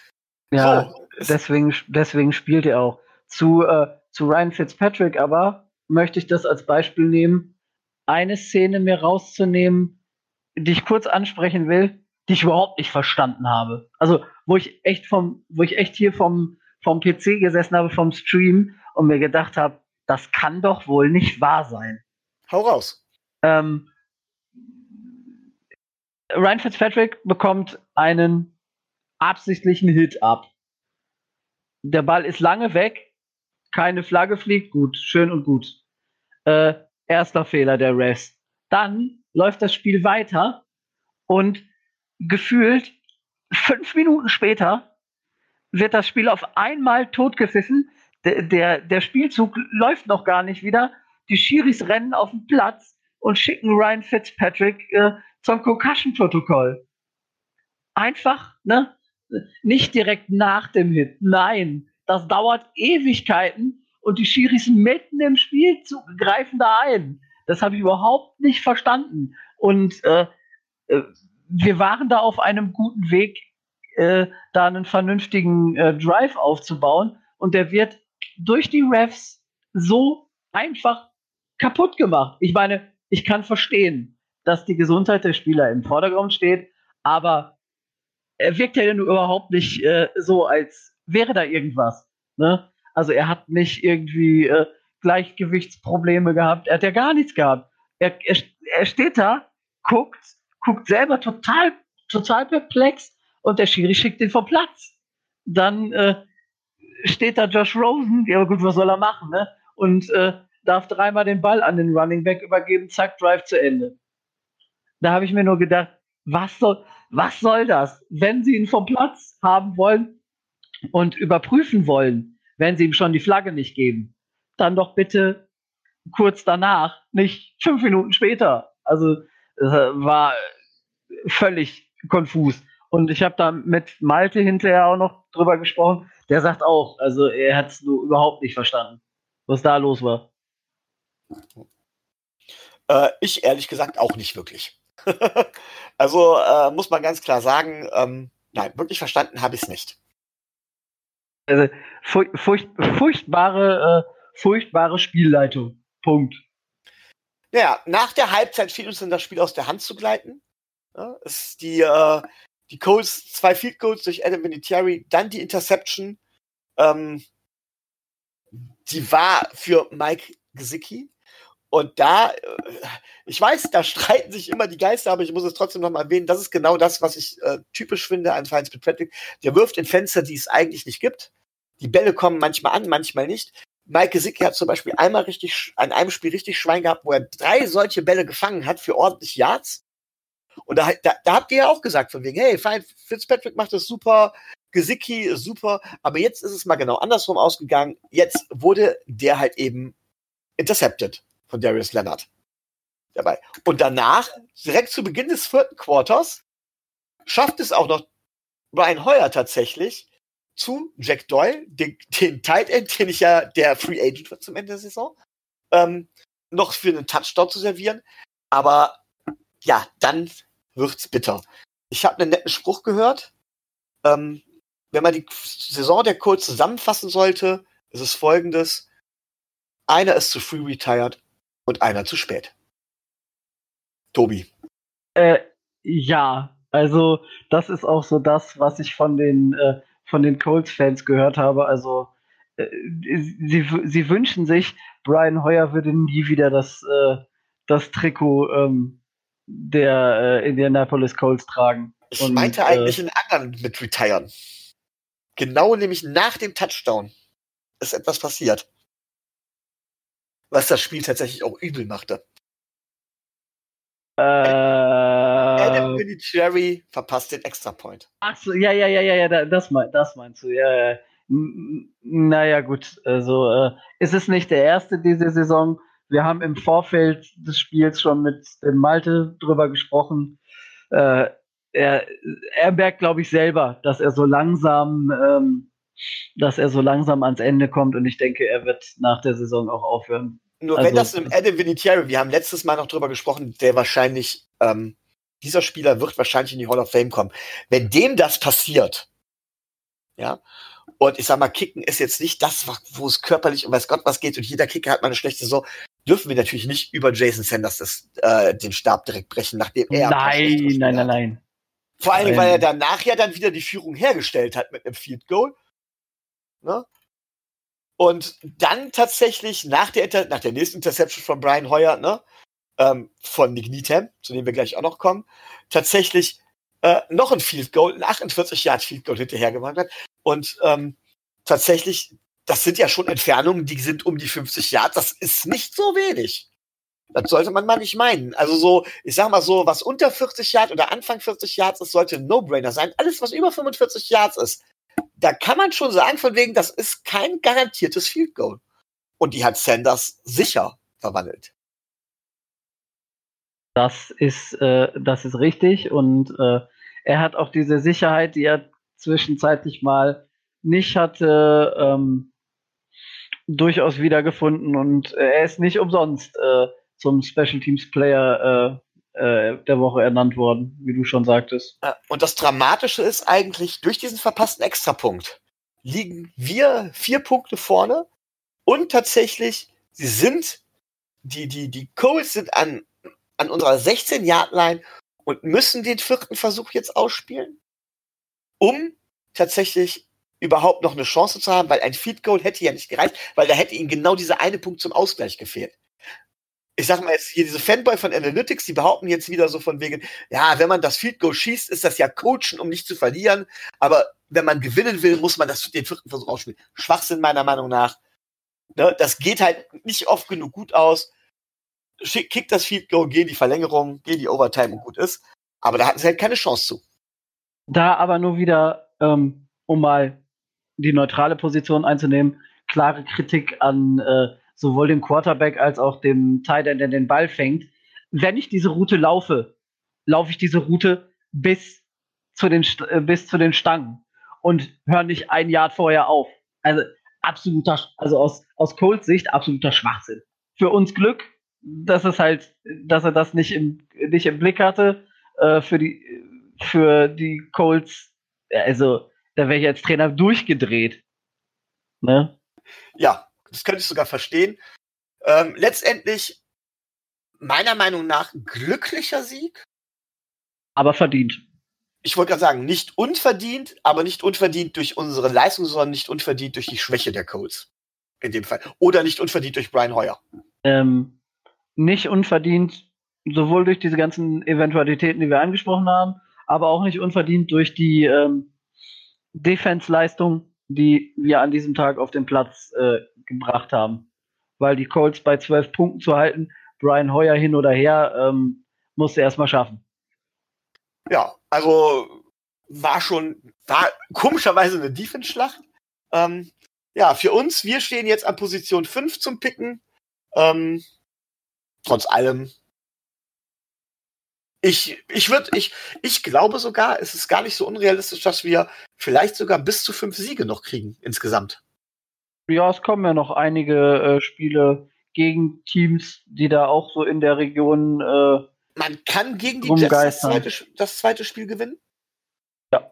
S2: Ja, so. deswegen, deswegen spielt er auch. Zu, äh, zu Ryan Fitzpatrick aber möchte ich das als Beispiel nehmen, eine Szene mir rauszunehmen, die ich kurz ansprechen will, die ich überhaupt nicht verstanden habe. Also, wo ich echt vom, wo ich echt hier vom, vom PC gesessen habe, vom Stream und mir gedacht habe, das kann doch wohl nicht wahr sein.
S1: Hau raus.
S2: Ähm, Ryan Fitzpatrick bekommt einen absichtlichen Hit ab. Der Ball ist lange weg, keine Flagge fliegt, gut, schön und gut. Äh, erster Fehler der Refs. Dann läuft das Spiel weiter und gefühlt fünf Minuten später wird das Spiel auf einmal totgepfiffen. Der, der, der Spielzug läuft noch gar nicht wieder. Die Schiris rennen auf den Platz und schicken Ryan Fitzpatrick äh, zum Concussion-Protokoll. Einfach, ne? Nicht direkt nach dem Hit. Nein, das dauert Ewigkeiten und die Schiris mitten im Spielzug greifen da ein. Das habe ich überhaupt nicht verstanden. Und äh, äh, wir waren da auf einem guten Weg, äh, da einen vernünftigen äh, Drive aufzubauen. Und der wird durch die Refs so einfach kaputt gemacht. Ich meine, ich kann verstehen, dass die Gesundheit der Spieler im Vordergrund steht, aber er wirkt ja überhaupt nicht äh, so, als wäre da irgendwas. Ne? Also er hat nicht irgendwie äh, Gleichgewichtsprobleme gehabt. Er hat ja gar nichts gehabt. Er, er, er steht da, guckt, guckt selber total, total perplex und der Schiri schickt ihn vom Platz. Dann äh, steht da Josh Rosen, ja gut, was soll er machen, ne? Und äh, darf dreimal den Ball an den Running Back übergeben, zack, Drive zu Ende. Da habe ich mir nur gedacht, was soll, was soll das? Wenn sie ihn vom Platz haben wollen und überprüfen wollen, wenn sie ihm schon die Flagge nicht geben, dann doch bitte kurz danach, nicht fünf Minuten später. Also äh, war völlig konfus. Und ich habe da mit Malte hinterher auch noch drüber gesprochen. Der sagt auch, also er hat es nur überhaupt nicht verstanden, was da los war.
S1: Äh, ich ehrlich gesagt auch nicht wirklich. also äh, muss man ganz klar sagen, ähm, nein, wirklich verstanden habe ich es nicht.
S2: Also furcht, furchtbare äh, furchtbare Spielleitung. Punkt.
S1: Ja, nach der Halbzeit fiel uns dann das Spiel aus der Hand zu gleiten. Ja, ist die, äh, die Colts, zwei Field Goals durch Adam Vinatieri, dann die Interception. Ähm, die war für Mike Gesicki. Und da, äh, ich weiß, da streiten sich immer die Geister, aber ich muss es trotzdem noch mal erwähnen. Das ist genau das, was ich äh, typisch finde an Feins Patrick. Der wirft in Fenster, die es eigentlich nicht gibt. Die Bälle kommen manchmal an, manchmal nicht. Mike Gesicki hat zum Beispiel einmal richtig, an einem Spiel richtig Schwein gehabt, wo er drei solche Bälle gefangen hat für ordentlich Yards. Und da, da, da habt ihr ja auch gesagt von wegen, hey, fein, Fitzpatrick macht das super, Gesicki super, aber jetzt ist es mal genau andersrum ausgegangen. Jetzt wurde der halt eben intercepted von Darius Leonard dabei. Und danach, direkt zu Beginn des vierten Quarters, schafft es auch noch Brian Hoyer tatsächlich, zu Jack Doyle, den, den Tight End, den ich ja der Free Agent wird zum Ende der Saison, ähm, noch für einen Touchdown zu servieren. Aber ja, dann wird's bitter. Ich habe einen netten Spruch gehört. Ähm, wenn man die Saison der Colts zusammenfassen sollte, ist es folgendes. Einer ist zu früh retired und einer zu spät. Tobi.
S2: Äh, ja, also das ist auch so das, was ich von den äh, von den Colts-Fans gehört habe. Also äh, sie, sie wünschen sich, Brian Hoyer würde nie wieder das, äh, das Trikot ähm, der äh, Indianapolis Colts tragen.
S1: Ich Und, meinte äh, eigentlich einen anderen mit retiren. Genau nämlich nach dem Touchdown ist etwas passiert. Was das Spiel tatsächlich auch übel machte.
S2: Äh,
S1: Adam Vinatieri verpasst den Extrapoint.
S2: Ach so, ja, ja, ja, ja, ja, das, mein, das meinst du, ja, ja. Naja, gut, also äh, ist es nicht der erste diese Saison. wir haben im Vorfeld des Spiels schon mit dem Malte drüber gesprochen. Äh, er, er merkt, glaube ich, selber, dass er so langsam, ähm, dass er so langsam ans Ende kommt und ich denke, er wird nach der Saison auch aufhören.
S1: Nur also, wenn das im Adam Vinatieri, wir haben letztes Mal noch drüber gesprochen, der wahrscheinlich, ähm, dieser Spieler wird wahrscheinlich in die Hall of Fame kommen. Wenn dem das passiert, ja, und ich sag mal, Kicken ist jetzt nicht das, wo es körperlich und weiß Gott was geht und jeder Kicker hat mal eine schlechte Saison, dürfen wir natürlich nicht über Jason Sanders das, äh, den Stab direkt brechen, nachdem er.
S2: Nein, nein, nein, nein.
S1: Vor allem, weil er danach ja dann wieder die Führung hergestellt hat mit einem Field Goal. Ne? Und dann tatsächlich nach der, nach der nächsten Interception von Brian Hoyer, ne, ähm, von Nick Needham, zu dem wir gleich auch noch kommen, tatsächlich äh, noch ein Field Goal, ein 48 Yard Field Goal hinterher gemacht hat. Und ähm, tatsächlich, das sind ja schon Entfernungen, die sind um die 50 Yards. Das ist nicht so wenig. Das sollte man mal nicht meinen. Also so, ich sag mal so, was unter 40 Yards oder Anfang 40 Yards ist, sollte ein No-Brainer sein. Alles, was über 45 Yards ist, da kann man schon sagen, von wegen, das ist kein garantiertes Field Goal. Und die hat Sanders sicher verwandelt.
S2: Das ist, äh, das ist richtig. Und äh, er hat auch diese Sicherheit, die er zwischenzeitlich mal nicht hatte, ähm, durchaus wiedergefunden. Und äh, er ist nicht umsonst äh, zum Special Teams Player äh, äh, der Woche ernannt worden, wie du schon sagtest.
S1: Und das Dramatische ist eigentlich, durch diesen verpassten Extrapunkt liegen wir vier Punkte vorne und tatsächlich, sie sind, die, die, die Coles sind an, an unserer 16-Yard-Line und müssen den vierten Versuch jetzt ausspielen, um tatsächlich überhaupt noch eine Chance zu haben, weil ein Field Goal hätte ja nicht gereicht, weil da hätte ihnen genau dieser eine Punkt zum Ausgleich gefehlt ich sag mal jetzt hier diese Fanboy von Analytics, die behaupten jetzt wieder so von wegen, ja, wenn man das Field Goal schießt, ist das ja Coachen, um nicht zu verlieren. Aber wenn man gewinnen will, muss man das den vierten Versuch ausspielen. Schwachsinn meiner Meinung nach. Ne, das geht halt nicht oft genug gut aus. Schick, kick das Field Goal, geh die Verlängerung, geh die Overtime und gut ist. Aber da hatten sie halt keine Chance zu.
S2: Da aber nur wieder, ähm, um mal die neutrale Position einzunehmen, klare Kritik an äh, sowohl dem Quarterback als auch dem Tight End, der den Ball fängt. Wenn ich diese Route laufe, laufe ich diese Route bis zu den, äh, bis zu den Stangen und höre nicht ein Jahr vorher auf. Also absoluter, also aus, aus Colts Sicht absoluter Schwachsinn. Für uns Glück, dass es halt, dass er das nicht im, nicht im Blick hatte. Äh, für die, für die Colts, also da wäre ich als Trainer durchgedreht. Ne?
S1: Ja, das könnte ich sogar verstehen. Ähm, letztendlich, meiner Meinung nach, glücklicher Sieg.
S2: Aber verdient.
S1: Ich wollte gerade sagen, nicht unverdient, aber nicht unverdient durch unsere Leistung, sondern nicht unverdient durch die Schwäche der Colts. In dem Fall. Oder nicht unverdient durch Brian Hoyer.
S2: Ähm, nicht unverdient, sowohl durch diese ganzen Eventualitäten, die wir angesprochen haben, aber auch nicht unverdient durch die ähm, Defense-Leistung, die wir an diesem Tag auf den Platz äh, gebracht haben. Weil die Colts bei zwölf Punkten zu halten, Brian Hoyer hin oder her, ähm, musste erstmal schaffen.
S1: Ja, also war schon, war komischerweise eine Defense-Schlacht. Ähm, ja, für uns, wir stehen jetzt an Position 5 zum Picken. Ähm, trotz allem. Ich, ich würde, ich, ich glaube sogar, es ist gar nicht so unrealistisch, dass wir vielleicht sogar bis zu fünf Siege noch kriegen insgesamt.
S2: Ja, es kommen ja noch einige äh, Spiele gegen Teams, die da auch so in der Region. Äh,
S1: Man kann gegen die Jets das zweite, das zweite Spiel gewinnen.
S2: Ja.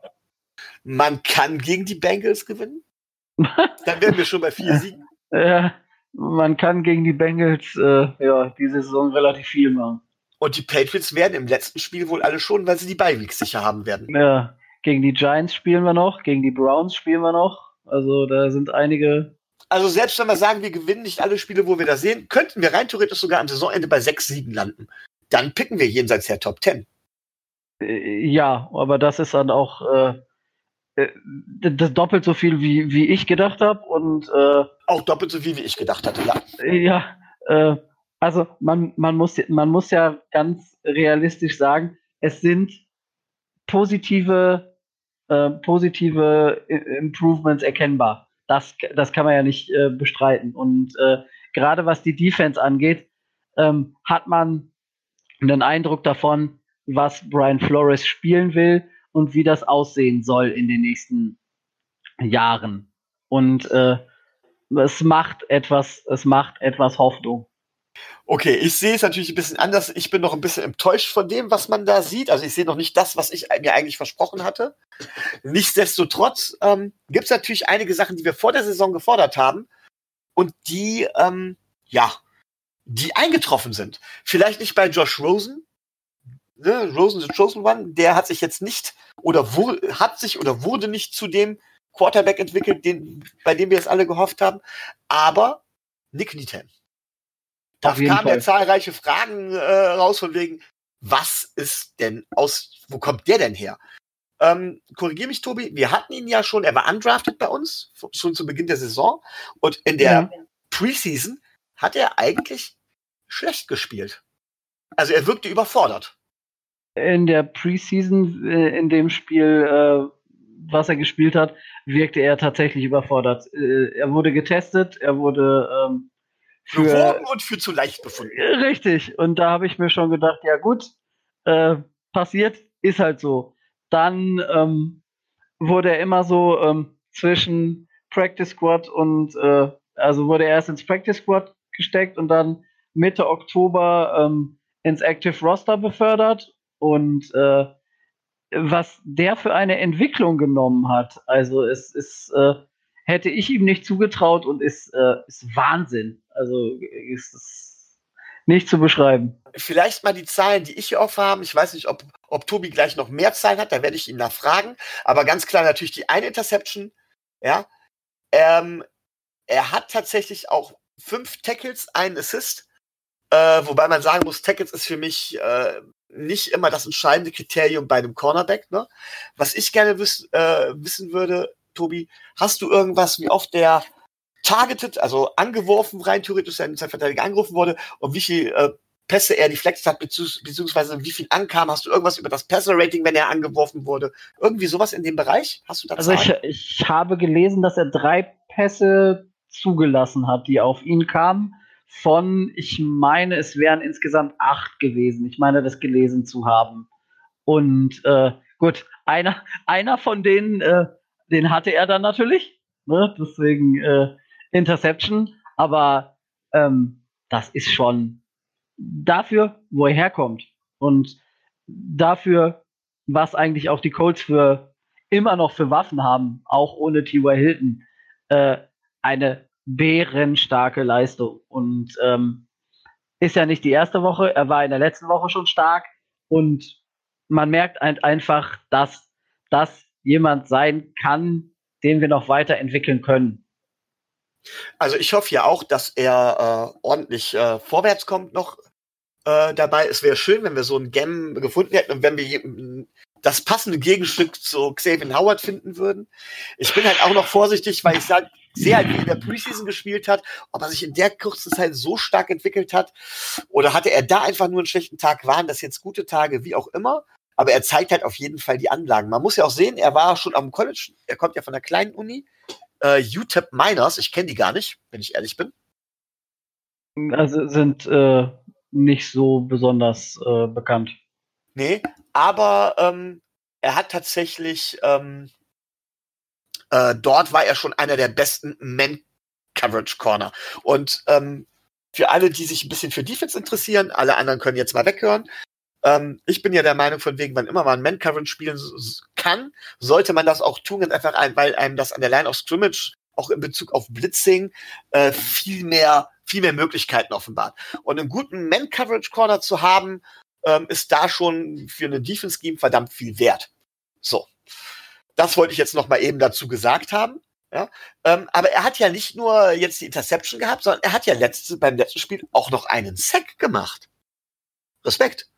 S1: Man kann gegen die Bengals gewinnen. Dann wären wir schon bei vier Siegen.
S2: Ja, man kann gegen die Bengals äh, ja, diese Saison relativ viel machen.
S1: Und die Patriots werden im letzten Spiel wohl alle schon, weil sie die Beiweeks sicher haben werden.
S2: Ja, gegen die Giants spielen wir noch, gegen die Browns spielen wir noch. Also da sind einige
S1: also selbst wenn wir sagen, wir gewinnen nicht alle Spiele, wo wir das sehen, könnten wir rein theoretisch sogar am Saisonende bei sechs Siegen landen. Dann picken wir jenseits der Top Ten.
S2: Äh, ja, aber das ist dann auch äh, äh das doppelt so viel, wie, wie ich gedacht habe. Und äh,
S1: auch doppelt so viel, wie ich gedacht hatte, ja.
S2: Ja, äh, also man, man, muss, man muss ja ganz realistisch sagen, es sind positive, äh, positive Improvements erkennbar. Das, das kann man ja nicht äh, bestreiten. Und äh, gerade was die Defense angeht, ähm, hat man einen Eindruck davon, was Brian Flores spielen will und wie das aussehen soll in den nächsten Jahren. Und äh, es macht etwas, es macht etwas Hoffnung.
S1: Okay, ich sehe es natürlich ein bisschen anders. Ich bin noch ein bisschen enttäuscht von dem, was man da sieht. Also ich sehe noch nicht das, was ich mir eigentlich versprochen hatte. Nichtsdestotrotz ähm, gibt es natürlich einige Sachen, die wir vor der Saison gefordert haben und die, ähm, ja, die eingetroffen sind. Vielleicht nicht bei Josh Rosen. Ne? Rosen the Chosen One, der hat sich jetzt nicht oder wurde, hat sich oder wurde nicht zu dem Quarterback entwickelt, den, bei dem wir es alle gehofft haben. Aber Nick Needham. Da kamen ja zahlreiche Fragen äh, raus von wegen, was ist denn aus, wo kommt der denn her? Ähm, Korrigiere mich, Tobi, wir hatten ihn ja schon, er war undrafted bei uns, schon zu Beginn der Saison. Und in der ja. Preseason hat er eigentlich schlecht gespielt. Also er wirkte überfordert.
S2: In der Preseason, äh, in dem Spiel, äh, was er gespielt hat, wirkte er tatsächlich überfordert. Äh, er wurde getestet, er wurde ähm,
S1: beworben und für zu leicht befunden.
S2: Richtig. Und da habe ich mir schon gedacht, ja gut, äh, passiert, ist halt so. Dann ähm, wurde er immer so ähm, zwischen Practice Squad und äh, also wurde er erst ins Practice Squad gesteckt und dann Mitte Oktober ähm, ins Active Roster befördert und äh, was der für eine Entwicklung genommen hat. Also es ist, äh, hätte ich ihm nicht zugetraut und ist, äh, ist Wahnsinn. Also ist es nicht zu beschreiben.
S1: Vielleicht mal die Zahlen, die ich hier offen habe. Ich weiß nicht, ob, ob Tobi gleich noch mehr Zahlen hat, da werde ich ihn nachfragen. Aber ganz klar natürlich die eine Interception. Ja. Ähm, er hat tatsächlich auch fünf Tackles, einen Assist. Äh, wobei man sagen muss, Tackles ist für mich äh, nicht immer das entscheidende Kriterium bei einem Cornerback. Ne? Was ich gerne wiss, äh, wissen würde, Tobi, hast du irgendwas, wie oft der targeted, also angeworfen, rein theoretisch sein Verteidiger angerufen wurde und wie viel äh, Pässe er deflected hat, beziehungsweise wie viel ankam? Hast du irgendwas über das Passer-Rating, wenn er angeworfen wurde? Irgendwie sowas in dem Bereich? Hast du da
S2: Also ich, ich habe gelesen, dass er drei Pässe zugelassen hat, die auf ihn kamen. Von, ich meine, es wären insgesamt acht gewesen. Ich meine, das gelesen zu haben. Und äh, gut, einer, einer von denen, äh, den hatte er dann natürlich. Ne? Deswegen äh, Interception. Aber ähm, das ist schon dafür, wo er herkommt. Und dafür, was eigentlich auch die Colts für immer noch für Waffen haben, auch ohne T.Y. Hilton. Äh, eine bärenstarke Leistung. Und ähm, ist ja nicht die erste Woche, er war in der letzten Woche schon stark und man merkt einfach, dass das jemand sein kann, den wir noch weiterentwickeln können.
S1: Also ich hoffe ja auch, dass er äh, ordentlich äh, vorwärts kommt noch äh, dabei. Es wäre schön, wenn wir so ein Gem gefunden hätten und wenn wir das passende Gegenstück zu Xavier Howard finden würden. Ich bin halt auch noch vorsichtig, weil ich sage, halt, wie er in der Preseason gespielt hat, ob er sich in der kurzen Zeit so stark entwickelt hat oder hatte er da einfach nur einen schlechten Tag, waren das jetzt gute Tage, wie auch immer. Aber er zeigt halt auf jeden Fall die Anlagen. Man muss ja auch sehen, er war schon am College, er kommt ja von der kleinen Uni, äh, UTEP Miners, ich kenne die gar nicht, wenn ich ehrlich bin.
S2: Also sind äh, nicht so besonders äh, bekannt.
S1: Nee, aber ähm, er hat tatsächlich, ähm, äh, dort war er schon einer der besten Man-Coverage-Corner. Und ähm, für alle, die sich ein bisschen für Defense interessieren, alle anderen können jetzt mal weghören. Ähm, ich bin ja der Meinung, von wegen, wann immer man Man-Coverage spielen kann, sollte man das auch tun, ganz einfach ein, weil einem das an der Line of Scrimmage auch in Bezug auf Blitzing äh, viel mehr viel mehr Möglichkeiten offenbart. Und einen guten Man-Coverage-Corner zu haben, ähm, ist da schon für eine Defense-Scheme verdammt viel wert. So. Das wollte ich jetzt noch mal eben dazu gesagt haben. Ja, ähm, aber er hat ja nicht nur jetzt die Interception gehabt, sondern er hat ja letzte, beim letzten Spiel auch noch einen Sack gemacht. Respekt.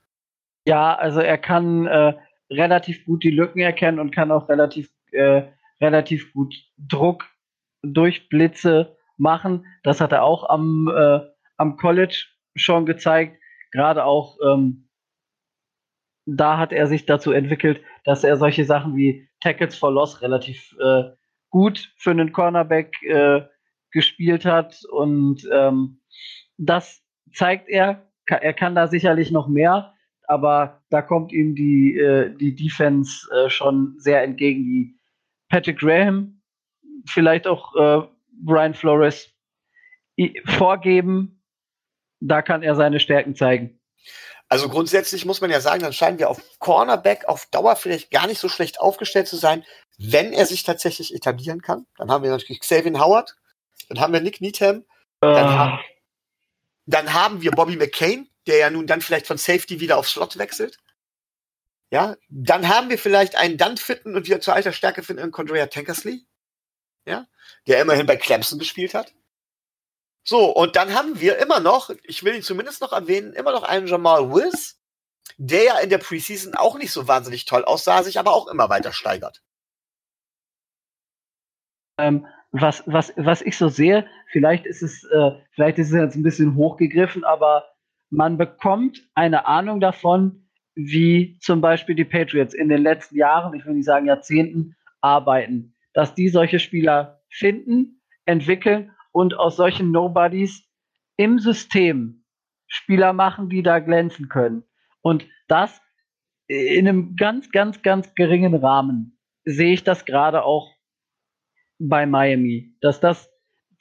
S2: Ja, also er kann äh, relativ gut die Lücken erkennen und kann auch relativ, äh, relativ gut Druck durch Blitze machen. Das hat er auch am, äh, am College schon gezeigt. Gerade auch ähm, da hat er sich dazu entwickelt, dass er solche Sachen wie Tackles for Loss relativ äh, gut für einen Cornerback äh, gespielt hat. Und ähm, das zeigt er, er kann da sicherlich noch mehr, aber da kommt ihm die, äh, die Defense äh, schon sehr entgegen. Die Patrick Graham, vielleicht auch äh, Brian Flores vorgeben, da kann er seine Stärken zeigen.
S1: Also grundsätzlich muss man ja sagen, dann scheinen wir auf Cornerback auf Dauer vielleicht gar nicht so schlecht aufgestellt zu sein, wenn er sich tatsächlich etablieren kann. Dann haben wir natürlich Xavier Howard, dann haben wir Nick Needham, dann, uh. haben, dann haben wir Bobby McCain, der ja nun dann vielleicht von Safety wieder auf Slot wechselt. Ja, dann haben wir vielleicht einen dann fitten und wieder zur alter Stärke findenden Condrea Tankersley. Ja, der immerhin bei Clemson gespielt hat. So, und dann haben wir immer noch, ich will ihn zumindest noch erwähnen, immer noch einen Jamal Wills, der ja in der Preseason auch nicht so wahnsinnig toll aussah, sich aber auch immer weiter steigert.
S2: Ähm, was, was, was ich so sehe, vielleicht ist es, äh, vielleicht ist es jetzt ein bisschen hochgegriffen, aber man bekommt eine Ahnung davon, wie zum Beispiel die Patriots in den letzten Jahren, ich will nicht sagen Jahrzehnten, arbeiten. Dass die solche Spieler finden, entwickeln und aus solchen Nobodies im System Spieler machen, die da glänzen können. Und das in einem ganz, ganz, ganz geringen Rahmen sehe ich das gerade auch bei Miami, dass das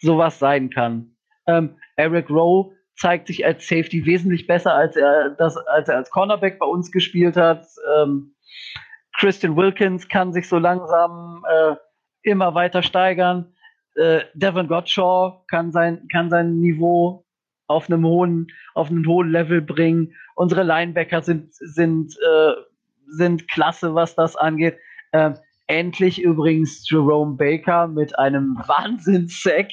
S2: sowas sein kann. Ähm, Eric Rowe zeigt sich als Safety wesentlich besser, als er das, als er als Cornerback bei uns gespielt hat. Ähm, Christian Wilkins kann sich so langsam äh, immer weiter steigern. Äh, Devin Gottschall kann sein, kann sein Niveau auf einem hohen, auf einem hohen Level bringen. Unsere Linebacker sind, sind, äh, sind klasse, was das angeht. Äh, endlich übrigens Jerome Baker mit einem Wahnsinns-Sack.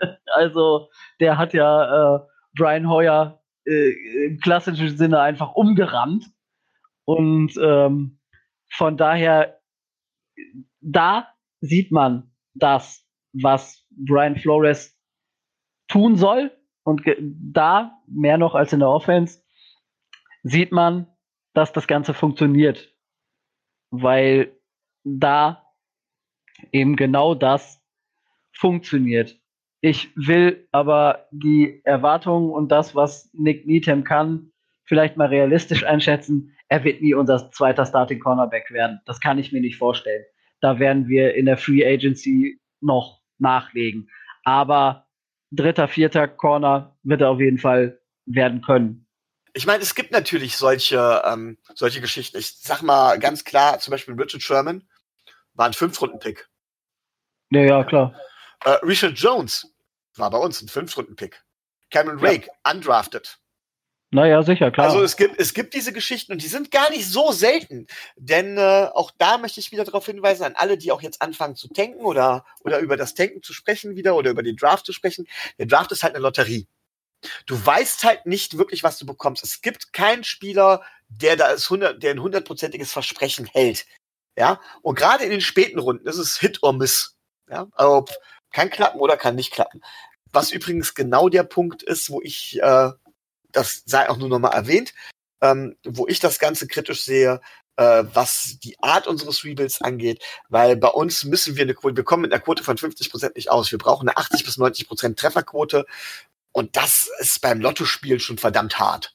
S2: also, der hat ja äh, Brian Hoyer äh, im klassischen Sinne einfach umgerannt. Und ähm, von daher, da sieht man das, was Brian Flores tun soll. Und da, mehr noch als in der Offense, sieht man, dass das Ganze funktioniert. Weil da eben genau das funktioniert. Ich will aber die Erwartungen und das, was Nick Needham kann, vielleicht mal realistisch einschätzen. Er wird nie unser zweiter Starting Cornerback werden. Das kann ich mir nicht vorstellen. Da werden wir in der Free Agency noch nachlegen. Aber dritter, vierter Corner wird er auf jeden Fall werden können.
S1: Ich meine, es gibt natürlich solche, ähm, solche Geschichten. Ich sag mal ganz klar, zum Beispiel Richard Sherman war ein Fünf-Runden-Pick.
S2: Ja, ja, klar.
S1: Äh, Richard Jones war bei uns ein Fünf-Runden-Pick. Cameron Rake, ja. undrafted.
S2: Naja, sicher, klar.
S1: Also es gibt, es gibt diese Geschichten und die sind gar nicht so selten. Denn äh, auch da möchte ich wieder darauf hinweisen, an alle, die auch jetzt anfangen zu tanken oder, oder über das Tanken zu sprechen wieder oder über den Draft zu sprechen. Der Draft ist halt eine Lotterie. Du weißt halt nicht wirklich, was du bekommst. Es gibt keinen Spieler, der da ist 100, der ein hundertprozentiges Versprechen hält. Ja, und gerade in den späten Runden ist es Hit or Miss. Ja, also kann klappen oder kann nicht klappen. Was übrigens genau der Punkt ist, wo ich, äh, das sei auch nur nochmal erwähnt, ähm, wo ich das Ganze kritisch sehe, äh, was die Art unseres Rebuilds angeht, weil bei uns müssen wir eine Quote, wir kommen mit einer Quote von 50 Prozent nicht aus. Wir brauchen eine 80 bis 90 Prozent Trefferquote und das ist beim Lottospiel schon verdammt hart.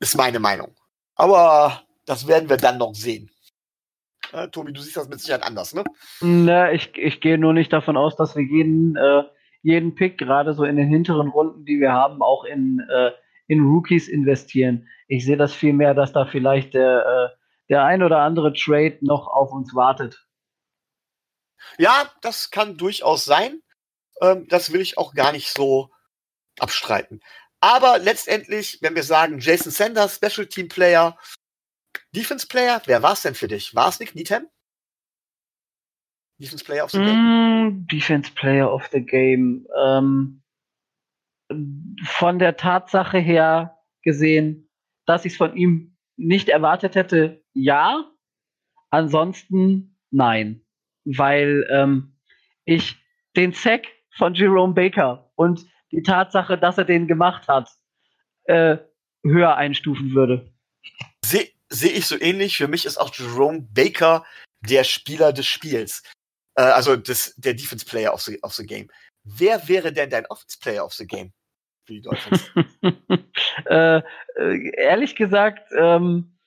S1: Ist meine Meinung. Aber das werden wir dann noch sehen. Äh, Tobi, du siehst das mit Sicherheit anders, ne?
S2: Ne, ich, ich gehe nur nicht davon aus, dass wir jeden, äh, jeden Pick, gerade so in den hinteren Runden, die wir haben, auch in, äh, in Rookies investieren. Ich sehe das vielmehr, dass da vielleicht der, äh, der ein oder andere Trade noch auf uns wartet.
S1: Ja, das kann durchaus sein. Ähm, das will ich auch gar nicht so abstreiten. Aber letztendlich, wenn wir sagen, Jason Sanders, Special Team Player, Defense Player, wer war es denn für dich? War es Nick Needham?
S2: Defense Player of the Game? Mm, Defense Player of the Game. Ähm, von der Tatsache her gesehen, dass ich es von ihm nicht erwartet hätte, ja. Ansonsten nein. Weil ähm, ich den Sack von Jerome Baker und die Tatsache, dass er den gemacht hat, äh, höher einstufen würde.
S1: Sehe seh ich so ähnlich. Für mich ist auch Jerome Baker der Spieler des Spiels. Äh, also des, der Defense Player of the, of the Game. Wer wäre denn dein Offense Player of the Game? für die Dolphins.
S2: äh, äh, ehrlich gesagt, ähm,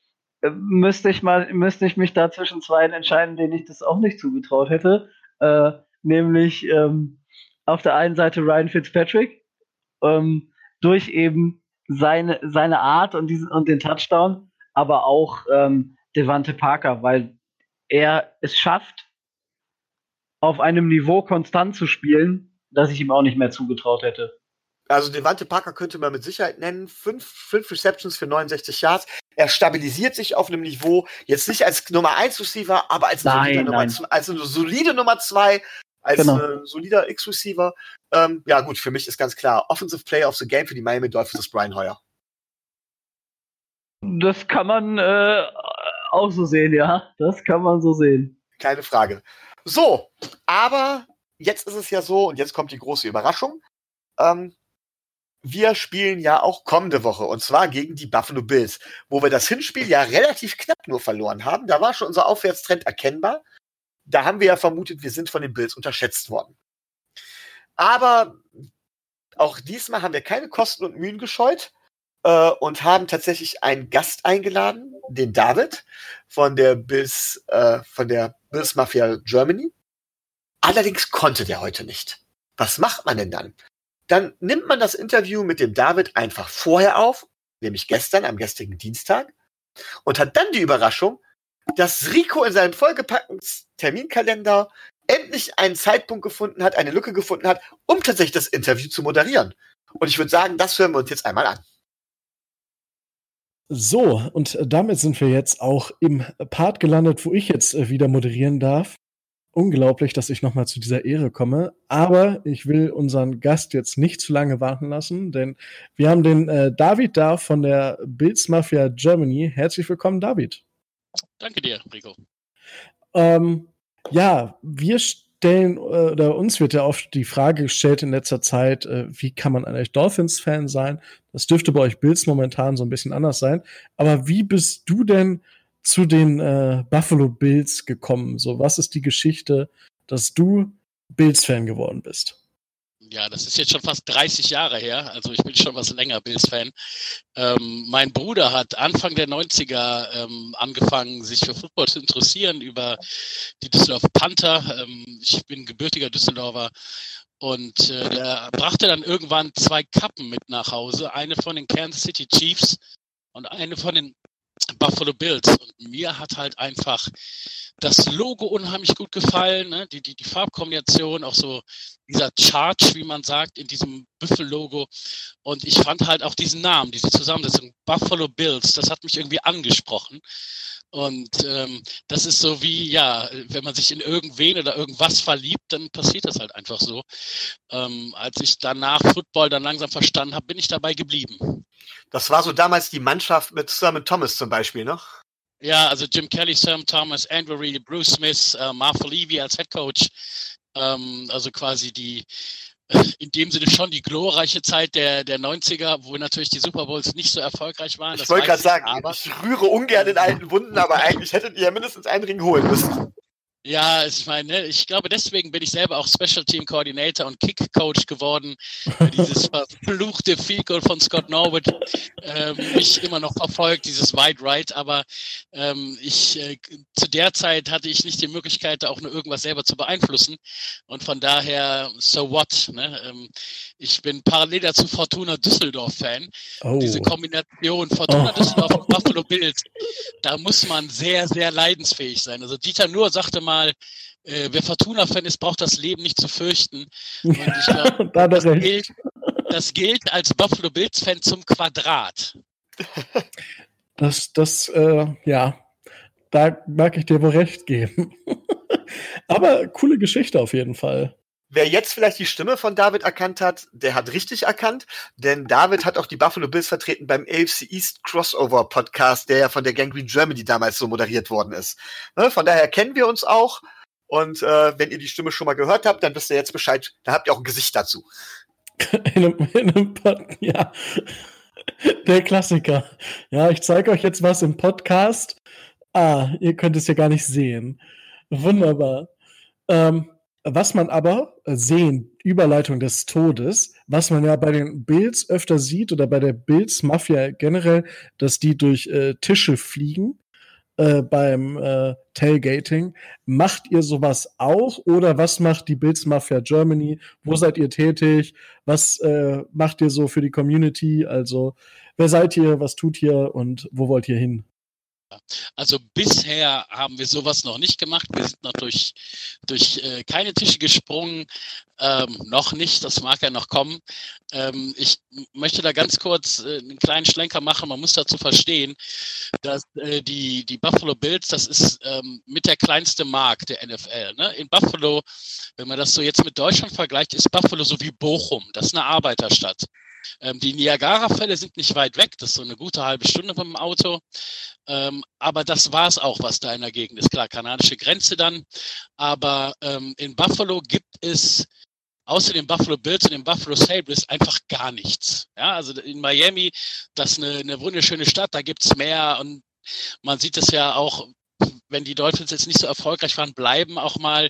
S2: müsste ich mal, müsste ich mich da zwischen zwei entscheiden, denen ich das auch nicht zugetraut hätte. Äh, nämlich ähm, auf der einen Seite Ryan Fitzpatrick, ähm, durch eben seine, seine Art und, diesen, und den Touchdown, aber auch ähm, Devante Parker, weil er es schafft, auf einem Niveau konstant zu spielen, das ich ihm auch nicht mehr zugetraut hätte.
S1: Also Devante Parker könnte man mit Sicherheit nennen. Fünf, fünf Receptions für 69 Yards. Er stabilisiert sich auf einem Niveau, jetzt nicht als Nummer 1 Receiver, aber als,
S2: nein,
S1: Nummer, als eine solide Nummer 2, als genau. äh, solider X-Receiver. Ähm, ja, gut, für mich ist ganz klar, Offensive Player of the Game für die Miami Dolphins ist Brian Hoyer.
S2: Das kann man äh, auch so sehen, ja. Das kann man so sehen.
S1: Keine Frage. So, aber jetzt ist es ja so, und jetzt kommt die große Überraschung. Ähm, wir spielen ja auch kommende Woche und zwar gegen die Buffalo Bills, wo wir das Hinspiel ja relativ knapp nur verloren haben. Da war schon unser Aufwärtstrend erkennbar. Da haben wir ja vermutet, wir sind von den Bills unterschätzt worden. Aber auch diesmal haben wir keine Kosten und Mühen gescheut äh, und haben tatsächlich einen Gast eingeladen, den David von der Bills, äh, von der Bills Mafia Germany. Allerdings konnte der heute nicht. Was macht man denn dann? Dann nimmt man das Interview mit dem David einfach vorher auf, nämlich gestern, am gestrigen Dienstag, und hat dann die Überraschung, dass Rico in seinem vollgepackten Terminkalender endlich einen Zeitpunkt gefunden hat, eine Lücke gefunden hat, um tatsächlich das Interview zu moderieren. Und ich würde sagen, das hören wir uns jetzt einmal an.
S3: So, und damit sind wir jetzt auch im Part gelandet, wo ich jetzt äh, wieder moderieren darf. Unglaublich, dass ich nochmal zu dieser Ehre komme. Aber ich will unseren Gast jetzt nicht zu lange warten lassen, denn wir haben den äh, David da von der Bills Mafia Germany. Herzlich willkommen, David.
S4: Danke dir, Rico.
S3: Ähm, ja, wir stellen, äh, oder uns wird ja oft die Frage gestellt in letzter Zeit, äh, wie kann man eigentlich Dolphins-Fan sein? Das dürfte bei euch Bills momentan so ein bisschen anders sein. Aber wie bist du denn zu den äh, Buffalo Bills gekommen? So, was ist die Geschichte, dass du Bills-Fan geworden bist?
S4: Ja, das ist jetzt schon fast 30 Jahre her, also ich bin schon was länger Bills-Fan. Ähm, mein Bruder hat Anfang der 90er ähm, angefangen, sich für Football zu interessieren über die Düsseldorf Panther. Ähm, ich bin gebürtiger Düsseldorfer und äh, der brachte dann irgendwann zwei Kappen mit nach Hause, eine von den Kansas City Chiefs und eine von den Buffalo Bills. Und mir hat halt einfach das Logo unheimlich gut gefallen, ne? die, die, die Farbkombination, auch so dieser Charge, wie man sagt, in diesem Büffel-Logo. Und ich fand halt auch diesen Namen, diese Zusammensetzung, Buffalo Bills, das hat mich irgendwie angesprochen. Und ähm, das ist so wie, ja, wenn man sich in irgendwen oder irgendwas verliebt, dann passiert das halt einfach so. Ähm, als ich danach Football dann langsam verstanden habe, bin ich dabei geblieben.
S1: Das war so damals die Mannschaft mit Sermon Thomas zum Beispiel, ne?
S4: Ja, also Jim Kelly, Sam Thomas, Andrew Reed, Bruce Smith, äh, Martha Levy als Head Coach. Ähm, also quasi die, in dem Sinne schon die glorreiche Zeit der, der 90er, wo natürlich die Super Bowls nicht so erfolgreich waren.
S1: Ich wollte gerade sagen, aber, ich rühre ungern in alten Wunden, aber eigentlich hättet ihr ja mindestens einen Ring holen müssen.
S4: Ja, ich meine, ne, ich glaube, deswegen bin ich selber auch Special Team Coordinator und Kick Coach geworden. dieses verfluchte Field Goal von Scott Norwood ähm, mich immer noch verfolgt, dieses Wide Right. Aber ähm, ich äh, zu der Zeit hatte ich nicht die Möglichkeit, da auch nur irgendwas selber zu beeinflussen. Und von daher, so what? Ne? Ähm, ich bin parallel dazu Fortuna Düsseldorf Fan. Oh. Diese Kombination Fortuna oh. Düsseldorf und Buffalo Bills, da muss man sehr, sehr leidensfähig sein. Also Dieter Nuhr sagte mal mal, äh, wer Fortuna-Fan ist, braucht das Leben nicht zu fürchten. Und ich glaube, da das, gilt, das gilt als Buffalo Bills-Fan zum Quadrat.
S3: Das, das, äh, ja, da mag ich dir wohl recht geben. Aber coole Geschichte auf jeden Fall.
S1: Wer jetzt vielleicht die Stimme von David erkannt hat, der hat richtig erkannt, denn David hat auch die Buffalo Bills vertreten beim AFC East Crossover Podcast, der ja von der Gangrene Germany damals so moderiert worden ist. Ne, von daher kennen wir uns auch und äh, wenn ihr die Stimme schon mal gehört habt, dann wisst ihr jetzt Bescheid, da habt ihr auch ein Gesicht dazu.
S3: in einem, in einem ja. Der Klassiker. Ja, ich zeige euch jetzt was im Podcast. Ah, ihr könnt es ja gar nicht sehen. Wunderbar. Ähm, was man aber sehen Überleitung des Todes, was man ja bei den Bills öfter sieht oder bei der Bills Mafia generell, dass die durch äh, Tische fliegen äh, beim äh, Tailgating. Macht ihr sowas auch oder was macht die Bills Mafia Germany? Wo seid ihr tätig? Was äh, macht ihr so für die Community? Also wer seid ihr? Was tut ihr und wo wollt ihr hin?
S4: Also bisher haben wir sowas noch nicht gemacht. Wir sind noch durch, durch äh, keine Tische gesprungen. Ähm, noch nicht, das mag ja noch kommen. Ähm, ich möchte da ganz kurz äh, einen kleinen Schlenker machen. Man muss dazu verstehen, dass äh, die, die Buffalo Bills, das ist ähm, mit der kleinste Markt der NFL. Ne? In Buffalo, wenn man das so jetzt mit Deutschland vergleicht, ist Buffalo so wie Bochum. Das ist eine Arbeiterstadt. Ähm, die Niagara-Fälle sind nicht weit weg, das ist so eine gute halbe Stunde dem Auto. Ähm, aber das war es auch, was da in der Gegend ist. Klar, kanadische Grenze dann. Aber ähm, in Buffalo gibt es außer den Buffalo Bills und den Buffalo Sabres einfach gar nichts. Ja, also in Miami, das ist eine, eine wunderschöne Stadt, da gibt es mehr und man sieht es ja auch wenn die Dolphins jetzt nicht so erfolgreich waren, bleiben auch mal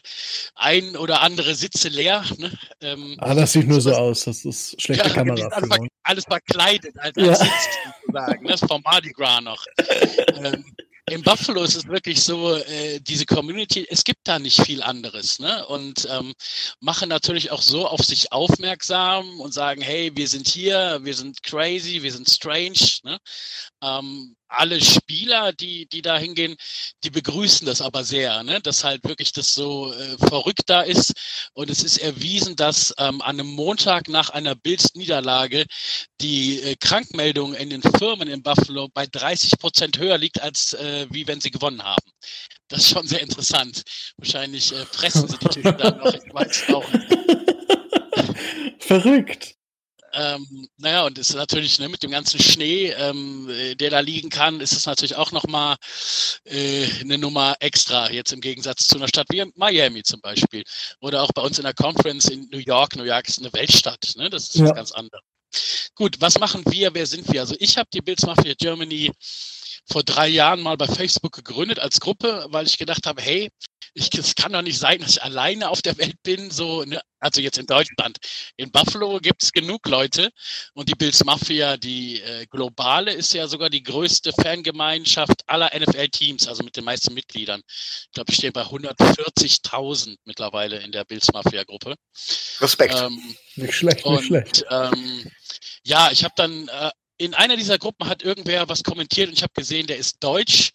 S4: ein oder andere Sitze leer. Ne?
S3: Ähm, ah, das sieht nur so aus. Das ist schlechte ja, Kamera.
S4: Alles, ver alles verkleidet als, ja. Sitz sozusagen. Das ne? vom Mardi Gras noch. ähm, in Buffalo ist es wirklich so, äh, diese Community, es gibt da nicht viel anderes, ne? Und ähm, machen natürlich auch so auf sich aufmerksam und sagen, hey, wir sind hier, wir sind crazy, wir sind strange, ne? Ähm, alle Spieler, die, die da hingehen, die begrüßen das aber sehr, ne? dass halt wirklich das so äh, verrückt da ist. Und es ist erwiesen, dass ähm, an einem Montag nach einer Bills-Niederlage die äh, Krankmeldung in den Firmen in Buffalo bei 30 Prozent höher liegt, als äh, wie wenn sie gewonnen haben. Das ist schon sehr interessant. Wahrscheinlich äh, pressen sie die Tische dann noch, ich weiß auch nicht.
S3: Verrückt.
S4: Ähm, naja, und ist natürlich ne, mit dem ganzen Schnee, ähm, der da liegen kann, ist es natürlich auch nochmal äh, eine Nummer extra, jetzt im Gegensatz zu einer Stadt wie Miami zum Beispiel. Oder auch bei uns in der Conference in New York. New York ist eine Weltstadt, ne? das ist ja. was ganz anderes. Gut, was machen wir? Wer sind wir? Also ich habe die Bills Mafia Germany vor drei Jahren mal bei Facebook gegründet als Gruppe, weil ich gedacht habe, hey, ich, es kann doch nicht sein, dass ich alleine auf der Welt bin, so, ne? also jetzt in Deutschland. In Buffalo gibt es genug Leute und die Bills Mafia, die äh, globale, ist ja sogar die größte Fangemeinschaft aller NFL-Teams, also mit den meisten Mitgliedern. Ich glaube, ich stehe bei 140.000 mittlerweile in der Bills Mafia-Gruppe.
S1: Respekt. Ähm,
S3: nicht schlecht, nicht und, schlecht.
S4: Ähm, ja, ich habe dann äh, in einer dieser Gruppen hat irgendwer was kommentiert und ich habe gesehen, der ist deutsch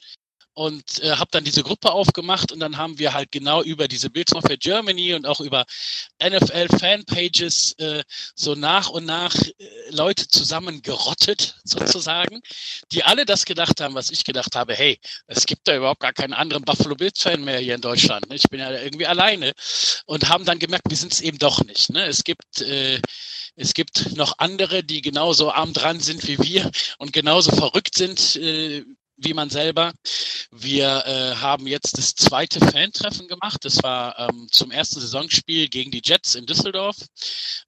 S4: und äh, habe dann diese Gruppe aufgemacht und dann haben wir halt genau über diese Bills for Germany und auch über NFL Fanpages äh, so nach und nach äh, Leute zusammengerottet sozusagen, die alle das gedacht haben, was ich gedacht habe, hey, es gibt da überhaupt gar keinen anderen Buffalo Bills Fan mehr hier in Deutschland. Ne? Ich bin ja irgendwie alleine und haben dann gemerkt, wir sind es eben doch nicht. Ne? Es gibt äh, es gibt noch andere, die genauso arm dran sind wie wir und genauso verrückt sind äh, wie man selber. Wir äh, haben jetzt das zweite Fan-Treffen gemacht. Das war ähm, zum ersten Saisonspiel gegen die Jets in Düsseldorf.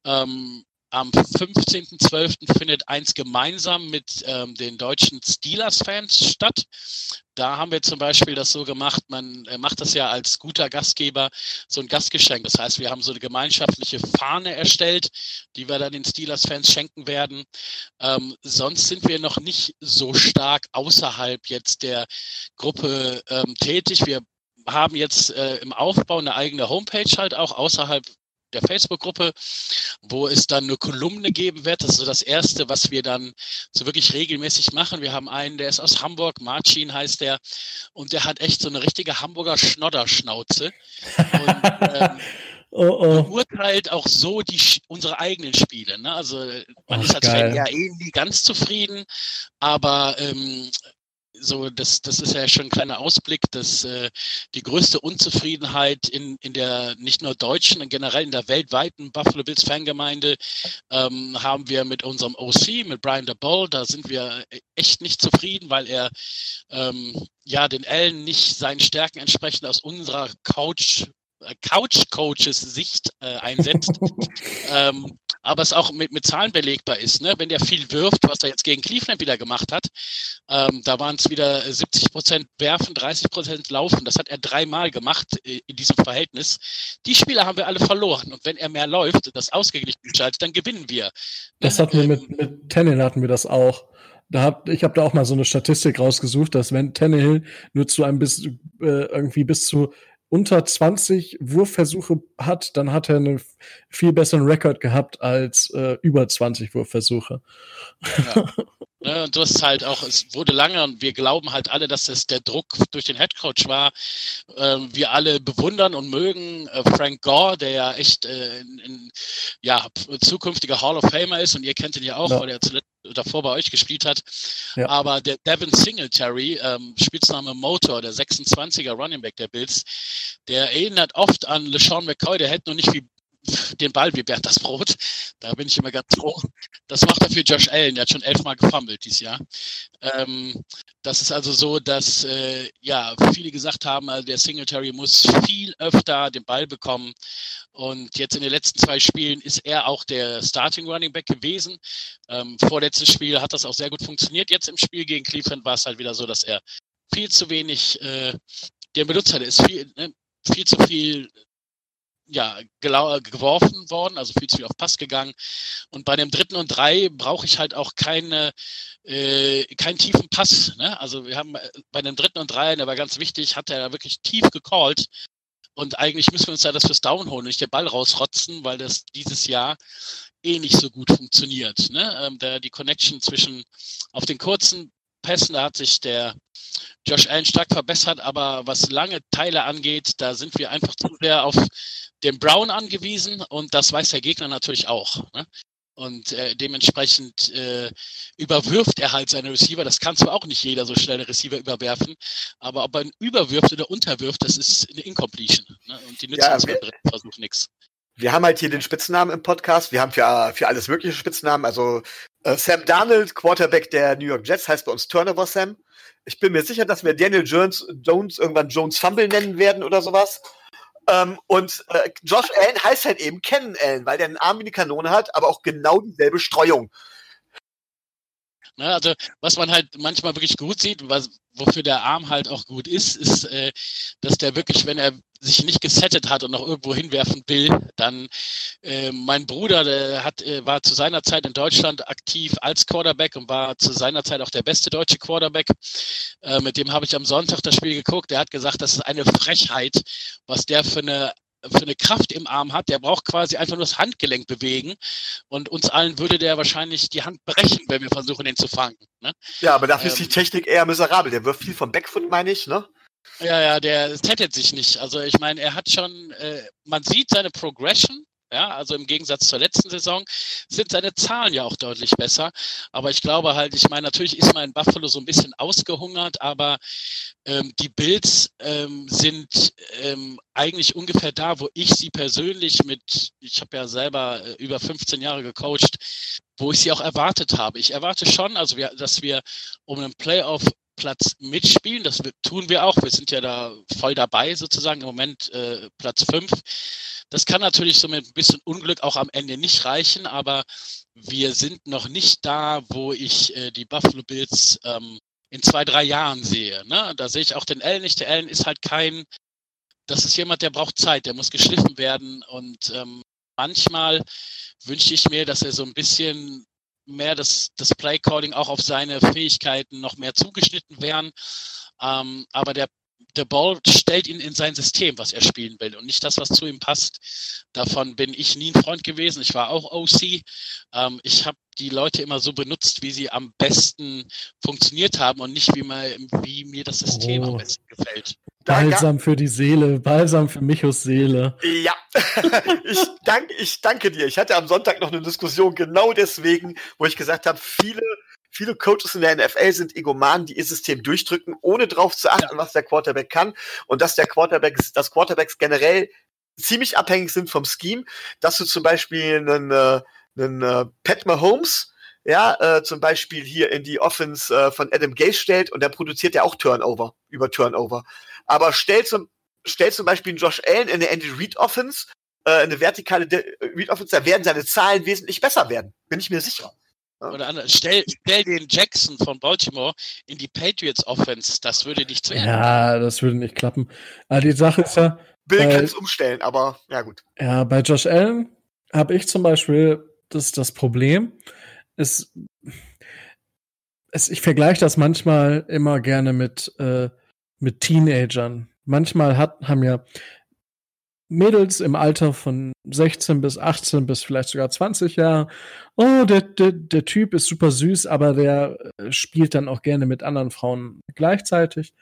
S4: Ähm, am 15.12. findet eins gemeinsam mit ähm, den deutschen Steelers-Fans statt. Da haben wir zum Beispiel das so gemacht, man äh, macht das ja als guter Gastgeber so ein Gastgeschenk. Das heißt, wir haben so eine gemeinschaftliche Fahne erstellt, die wir dann den Steelers-Fans schenken werden. Ähm, sonst sind wir noch nicht so stark außerhalb jetzt der Gruppe ähm, tätig. Wir haben jetzt äh, im Aufbau eine eigene Homepage halt auch außerhalb der Facebook-Gruppe, wo es dann eine Kolumne geben wird. Das ist so das Erste, was wir dann so wirklich regelmäßig machen. Wir haben einen, der ist aus Hamburg, Marcin heißt der, und der hat echt so eine richtige Hamburger Schnodderschnauze. Und, ähm, Oh, oh. beurteilt auch so die unsere eigenen Spiele. Ne? Also man Ach, ist als geil. Fan ja eh nie ganz zufrieden, aber ähm, so, das, das ist ja schon ein kleiner Ausblick, dass äh, die größte Unzufriedenheit in, in der nicht nur deutschen, sondern generell in der weltweiten Buffalo Bills Fangemeinde ähm, haben wir mit unserem OC, mit Brian DeBall, da sind wir echt nicht zufrieden, weil er ähm, ja den Ellen nicht seinen Stärken entsprechend aus unserer Couch äh, Couch-Coaches Sicht äh, einsetzt. ähm, aber es auch mit, mit Zahlen belegbar ist. Ne? Wenn der viel wirft, was er jetzt gegen Cleveland wieder gemacht hat, ähm, da waren es wieder 70 Prozent werfen, 30 Prozent laufen. Das hat er dreimal gemacht äh, in diesem Verhältnis. Die Spieler haben wir alle verloren. Und wenn er mehr läuft, das ausgeglichen schaltet, dann gewinnen wir.
S3: Das hatten wir mit, mit Tannehill hatten wir das auch. Da hab, ich habe da auch mal so eine Statistik rausgesucht, dass wenn Tannehill nur zu einem bis äh, irgendwie bis zu unter 20 Wurfversuche hat, dann hat er einen viel besseren Rekord gehabt als äh, über 20 Wurfversuche.
S4: Ja. Ne, und du hast halt auch, es wurde lange und wir glauben halt alle, dass es der Druck durch den Headcoach war. Ähm, wir alle bewundern und mögen äh, Frank Gore, der ja echt äh, in, in, ja, zukünftiger Hall of Famer ist und ihr kennt ihn ja auch, ja. weil er zuletzt davor bei euch gespielt hat. Ja. Aber der Devin Singletary, ähm, Spitzname Motor, der 26er Running Back der Bills, der erinnert oft an LeSean McCoy, der hält noch nicht wie den Ball wie Bert das Brot. Da bin ich immer ganz froh. Das macht er für Josh Allen. Der hat schon elfmal gefummelt dieses Jahr. Ähm, das ist also so, dass äh, ja viele gesagt haben, also der Singletary muss viel öfter den Ball bekommen. Und jetzt in den letzten zwei Spielen ist er auch der Starting Running Back gewesen. Ähm, vorletztes Spiel hat das auch sehr gut funktioniert. Jetzt im Spiel gegen Cleveland war es halt wieder so, dass er viel zu wenig äh, den benutzt hat. Ist viel, ne, viel zu viel ja, geworfen worden, also viel zu viel auf Pass gegangen. Und bei dem dritten und drei brauche ich halt auch keine, äh, keinen tiefen Pass. Ne? Also wir haben bei dem dritten und drei, der war ganz wichtig, hat er wirklich tief gecallt. Und eigentlich müssen wir uns da das fürs Down holen, nicht den Ball rausrotzen, weil das dieses Jahr eh nicht so gut funktioniert. Ne? Ähm, da die Connection zwischen auf den kurzen Pässen, da hat sich der Josh Allen stark verbessert, aber was lange Teile angeht, da sind wir einfach zu sehr auf den Brown angewiesen und das weiß der Gegner natürlich auch. Ne? Und äh, dementsprechend äh, überwirft er halt seine Receiver. Das kann zwar auch nicht jeder so schnell Receiver überwerfen, aber ob er ihn überwirft oder unterwirft, das ist eine Incompletion. Ne? Und die nützen ja, uns beim dritten Versuch nichts.
S1: Wir haben halt hier den Spitznamen im Podcast. Wir haben für, für alles mögliche Spitznamen. Also äh, Sam Darnold, Quarterback der New York Jets, heißt bei uns Turnover Sam. Ich bin mir sicher, dass wir Daniel Jones, Jones irgendwann Jones Fumble nennen werden oder sowas. Ähm, und äh, Josh Allen heißt halt eben Ken Allen, weil der einen Arm wie eine Kanone hat, aber auch genau dieselbe Streuung.
S4: Ne, also was man halt manchmal wirklich gut sieht, was, wofür der Arm halt auch gut ist, ist, äh, dass der wirklich, wenn er sich nicht gesettet hat und noch irgendwo hinwerfen will, dann äh, mein Bruder, der hat, äh, war zu seiner Zeit in Deutschland aktiv als Quarterback und war zu seiner Zeit auch der beste deutsche Quarterback. Äh, mit dem habe ich am Sonntag das Spiel geguckt. Der hat gesagt, das ist eine Frechheit, was der für eine für eine Kraft im Arm hat, der braucht quasi einfach nur das Handgelenk bewegen und uns allen würde der wahrscheinlich die Hand brechen, wenn wir versuchen, den zu fangen. Ne?
S1: Ja, aber dafür ähm, ist die ähm, Technik eher miserabel. Der wirft viel vom Backfoot, meine ich, ne?
S4: Ja, ja, der tätet sich nicht. Also ich meine, er hat schon, äh, man sieht seine Progression, ja, also im Gegensatz zur letzten Saison sind seine Zahlen ja auch deutlich besser. Aber ich glaube halt, ich meine, natürlich ist mein Buffalo so ein bisschen ausgehungert, aber ähm, die Bills ähm, sind ähm, eigentlich ungefähr da, wo ich sie persönlich mit, ich habe ja selber äh, über 15 Jahre gecoacht, wo ich sie auch erwartet habe. Ich erwarte schon, also wir, dass wir um einen Playoff Platz mitspielen. Das tun wir auch. Wir sind ja da voll dabei sozusagen. Im Moment äh, Platz 5. Das kann natürlich so mit ein bisschen Unglück auch am Ende nicht reichen, aber wir sind noch nicht da, wo ich äh, die Buffalo Bills ähm, in zwei, drei Jahren sehe. Ne? Da sehe ich auch den Allen nicht. Der Allen ist halt kein, das ist jemand, der braucht Zeit, der muss geschliffen werden und ähm, manchmal wünsche ich mir, dass er so ein bisschen mehr das, das Playcalling auch auf seine Fähigkeiten noch mehr zugeschnitten wären. Ähm, aber der der Ball stellt ihn in sein System, was er spielen will und nicht das, was zu ihm passt. Davon bin ich nie ein Freund gewesen. Ich war auch OC. Ähm, ich habe die Leute immer so benutzt, wie sie am besten funktioniert haben und nicht wie, mal, wie mir das System oh. am besten gefällt.
S3: Balsam für die Seele, Balsam für Michos Seele.
S1: Ja, ich, dank, ich danke dir. Ich hatte am Sonntag noch eine Diskussion genau deswegen, wo ich gesagt habe, viele viele Coaches in der NFL sind Egomanen, die ihr System durchdrücken, ohne darauf zu achten, was der Quarterback kann und dass der Quarterback, dass Quarterbacks generell ziemlich abhängig sind vom Scheme, dass du zum Beispiel einen, äh, einen äh, Pat Mahomes, ja, äh, zum Beispiel hier in die Offense äh, von Adam Gase stellt und der produziert ja auch Turnover über Turnover. Aber stell zum, stell zum Beispiel einen Josh Allen in eine Andy Reid Offense äh, eine vertikale De- Read Offense, da werden seine Zahlen wesentlich besser werden. Bin ich mir sicher.
S4: Oder anders, stell, stell den Jackson von Baltimore in die Patriots Offense, das würde nicht zu Ende.
S3: Ja, das würde nicht klappen. Aber die Sache ist ja,
S1: Bill kann es umstellen, aber ja gut.
S3: Ja, bei Josh Allen habe ich zum Beispiel das, das Problem, ist, es, ich vergleiche das manchmal immer gerne mit, äh, mit Teenagern. Manchmal hat, haben ja Mädels im Alter von 16 bis 18 bis vielleicht sogar 20 Jahre, oh, der, der, der Typ ist super süß, aber der äh, spielt dann auch gerne mit anderen Frauen gleichzeitig.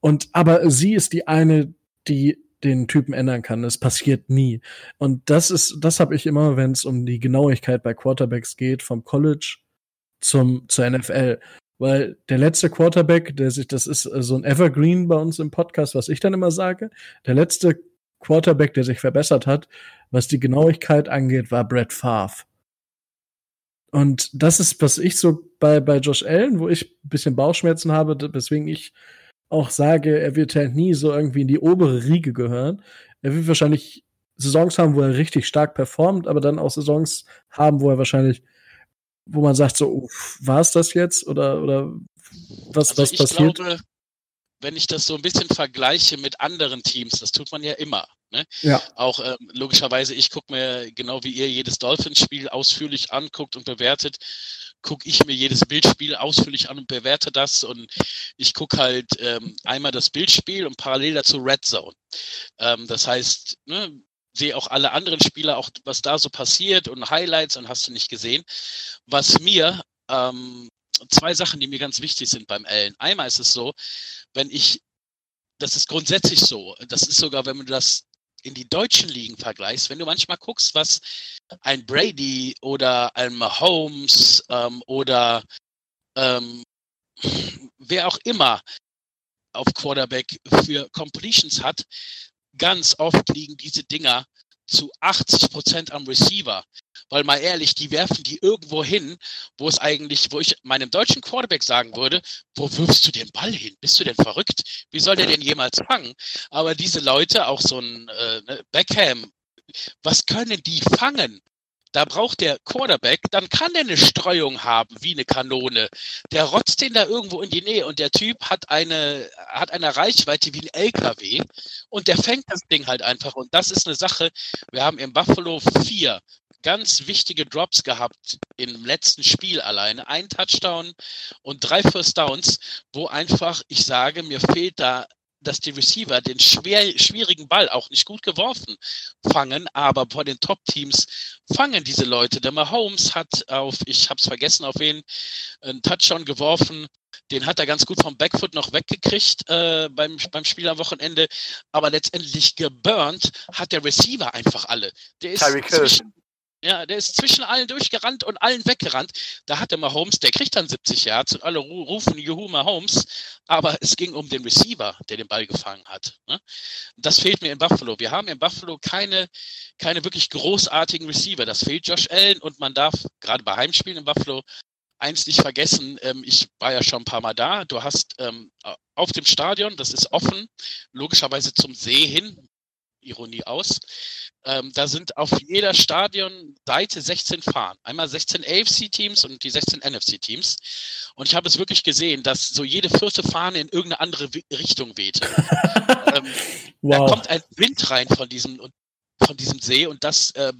S3: Und aber sie ist die eine, die den Typen ändern kann. Das passiert nie. Und das ist, das habe ich immer, wenn es um die Genauigkeit bei Quarterbacks geht, vom College zum zur NFL. Weil der letzte Quarterback, der sich, das ist äh, so ein Evergreen bei uns im Podcast, was ich dann immer sage, der letzte Quarterback, der sich verbessert hat, was die Genauigkeit angeht, war Brett Favre. Und das ist, was ich so bei, bei Josh Allen, wo ich ein bisschen Bauchschmerzen habe, weswegen ich auch sage, er wird halt nie so irgendwie in die obere Riege gehören. Er wird wahrscheinlich Saisons haben, wo er richtig stark performt, aber dann auch Saisons haben, wo er wahrscheinlich, wo man sagt, so, war es das jetzt? Oder, oder was,
S4: Also
S3: was passiert?
S4: glaube, wenn ich das so ein bisschen vergleiche mit anderen Teams, das tut man ja immer. Ne?
S3: Ja.
S4: Auch ähm, logischerweise, ich gucke mir genau wie ihr jedes Dolphins-Spiel ausführlich anguckt und bewertet, gucke ich mir jedes Bildspiel ausführlich an und bewerte das. Und ich gucke halt ähm, einmal das Bildspiel und parallel dazu Red Zone. Ähm, das heißt, ne, sehe auch alle anderen Spieler, auch was da so passiert und Highlights und hast du nicht gesehen. Was mir ähm, zwei Sachen, die mir ganz wichtig sind beim Allen. Einmal ist es so, wenn ich, das ist grundsätzlich so, das ist sogar, wenn du das in die deutschen Ligen vergleichst, wenn du manchmal guckst, was ein Brady oder ein Mahomes ähm, oder ähm, wer auch immer auf Quarterback für Completions hat, ganz oft liegen diese Dinger zu 80 Prozent am Receiver. Weil mal ehrlich, die werfen die irgendwo hin, wo es eigentlich, wo ich meinem deutschen Quarterback sagen würde, wo wirfst du den Ball hin? Bist du denn verrückt? Wie soll der denn jemals fangen? Aber diese Leute, auch so ein äh, ne, Beckham, was können die fangen? Da braucht der Quarterback, dann kann der eine Streuung haben wie eine Kanone. Der rotzt den da irgendwo in die Nähe und der Typ hat eine, hat eine Reichweite wie ein LKW und der fängt das Ding halt einfach. Und das ist eine Sache. Wir haben im Buffalo vier ganz wichtige Drops gehabt im letzten Spiel alleine. Ein Touchdown und drei First Downs, wo einfach, ich sage, mir fehlt da dass die Receiver den schwer, schwierigen Ball auch nicht gut geworfen fangen, aber vor den Top-Teams fangen diese Leute. Der Mahomes hat auf, ich habe es vergessen, auf wen, einen Touchdown geworfen. Den hat er ganz gut vom Backfoot noch weggekriegt äh, beim, beim Spiel am Wochenende. Aber letztendlich geburnt hat der Receiver einfach alle. Der ist
S1: Tyreek Hill.
S4: Ja, der ist zwischen allen durchgerannt und allen weggerannt. Da hatte Mahomes, der kriegt dann 70 Yards und alle ru- rufen Juhu Mahomes. Aber es ging um den Receiver, der den Ball gefangen hat. Ne? Das fehlt mir in Buffalo. Wir haben in Buffalo keine, keine wirklich großartigen Receiver. Das fehlt Josh Allen und man darf gerade bei Heimspielen in Buffalo eins nicht vergessen. Ähm, ich war ja schon ein paar Mal da. Du hast ähm, auf dem Stadion, das ist offen, logischerweise zum See hin, Ironie aus. Ähm, da sind auf jeder Stadionseite 16 Fahnen. Einmal 16 AFC-Teams und die 16 NFC-Teams. Und ich habe es wirklich gesehen, dass so jede vierte Fahne in irgendeine andere Richtung wehte. ähm, Da
S3: wow.
S4: kommt ein Wind rein von diesem, von diesem See und das äh,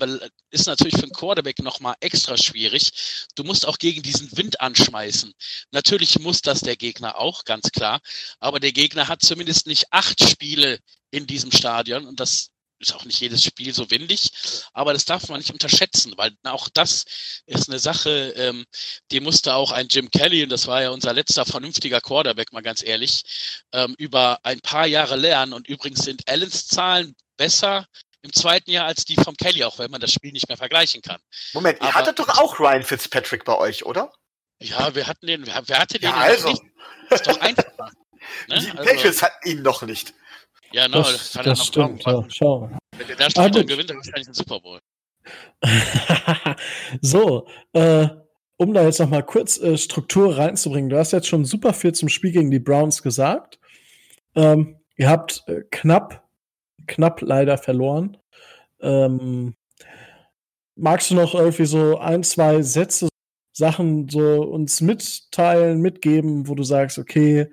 S4: ist natürlich für einen Quarterback nochmal extra schwierig. Du musst auch gegen diesen Wind anschmeißen. Natürlich muss das der Gegner auch, ganz klar. Aber der Gegner hat zumindest nicht acht Spiele in diesem Stadion und das ist auch nicht jedes Spiel so windig, aber das darf man nicht unterschätzen, weil auch das ist eine Sache, ähm, die musste auch ein Jim Kelly, und das war ja unser letzter vernünftiger Quarterback, mal ganz ehrlich, ähm, über ein paar Jahre lernen. Und übrigens sind Allens Zahlen besser im zweiten Jahr als die vom Kelly, auch wenn man das Spiel nicht mehr vergleichen kann.
S1: Moment, ihr
S4: Aber-
S1: hattet doch auch Ryan Fitzpatrick bei euch, oder?
S4: Ja, wir hatten den, wer hatte den
S1: Ja,
S4: noch
S1: also.
S4: nicht? Ist doch einfacher.
S1: Die
S4: Ne? Also,
S1: Patriots hatten ihn noch nicht.
S4: ja, no,
S3: das,
S4: kann er
S3: das
S4: noch
S3: stimmt. Ja, schau.
S4: Wenn der da steht, dann
S3: gut.
S4: gewinnt er wahrscheinlich den Super Bowl.
S3: so, äh, um da jetzt noch mal kurz äh, Struktur reinzubringen. Du hast jetzt schon super viel zum Spiel gegen die Browns gesagt. Ähm, ihr habt äh, knapp, knapp leider verloren. Ähm, magst du noch irgendwie so ein, zwei Sätze, Sachen so uns mitteilen, mitgeben, wo du sagst, okay,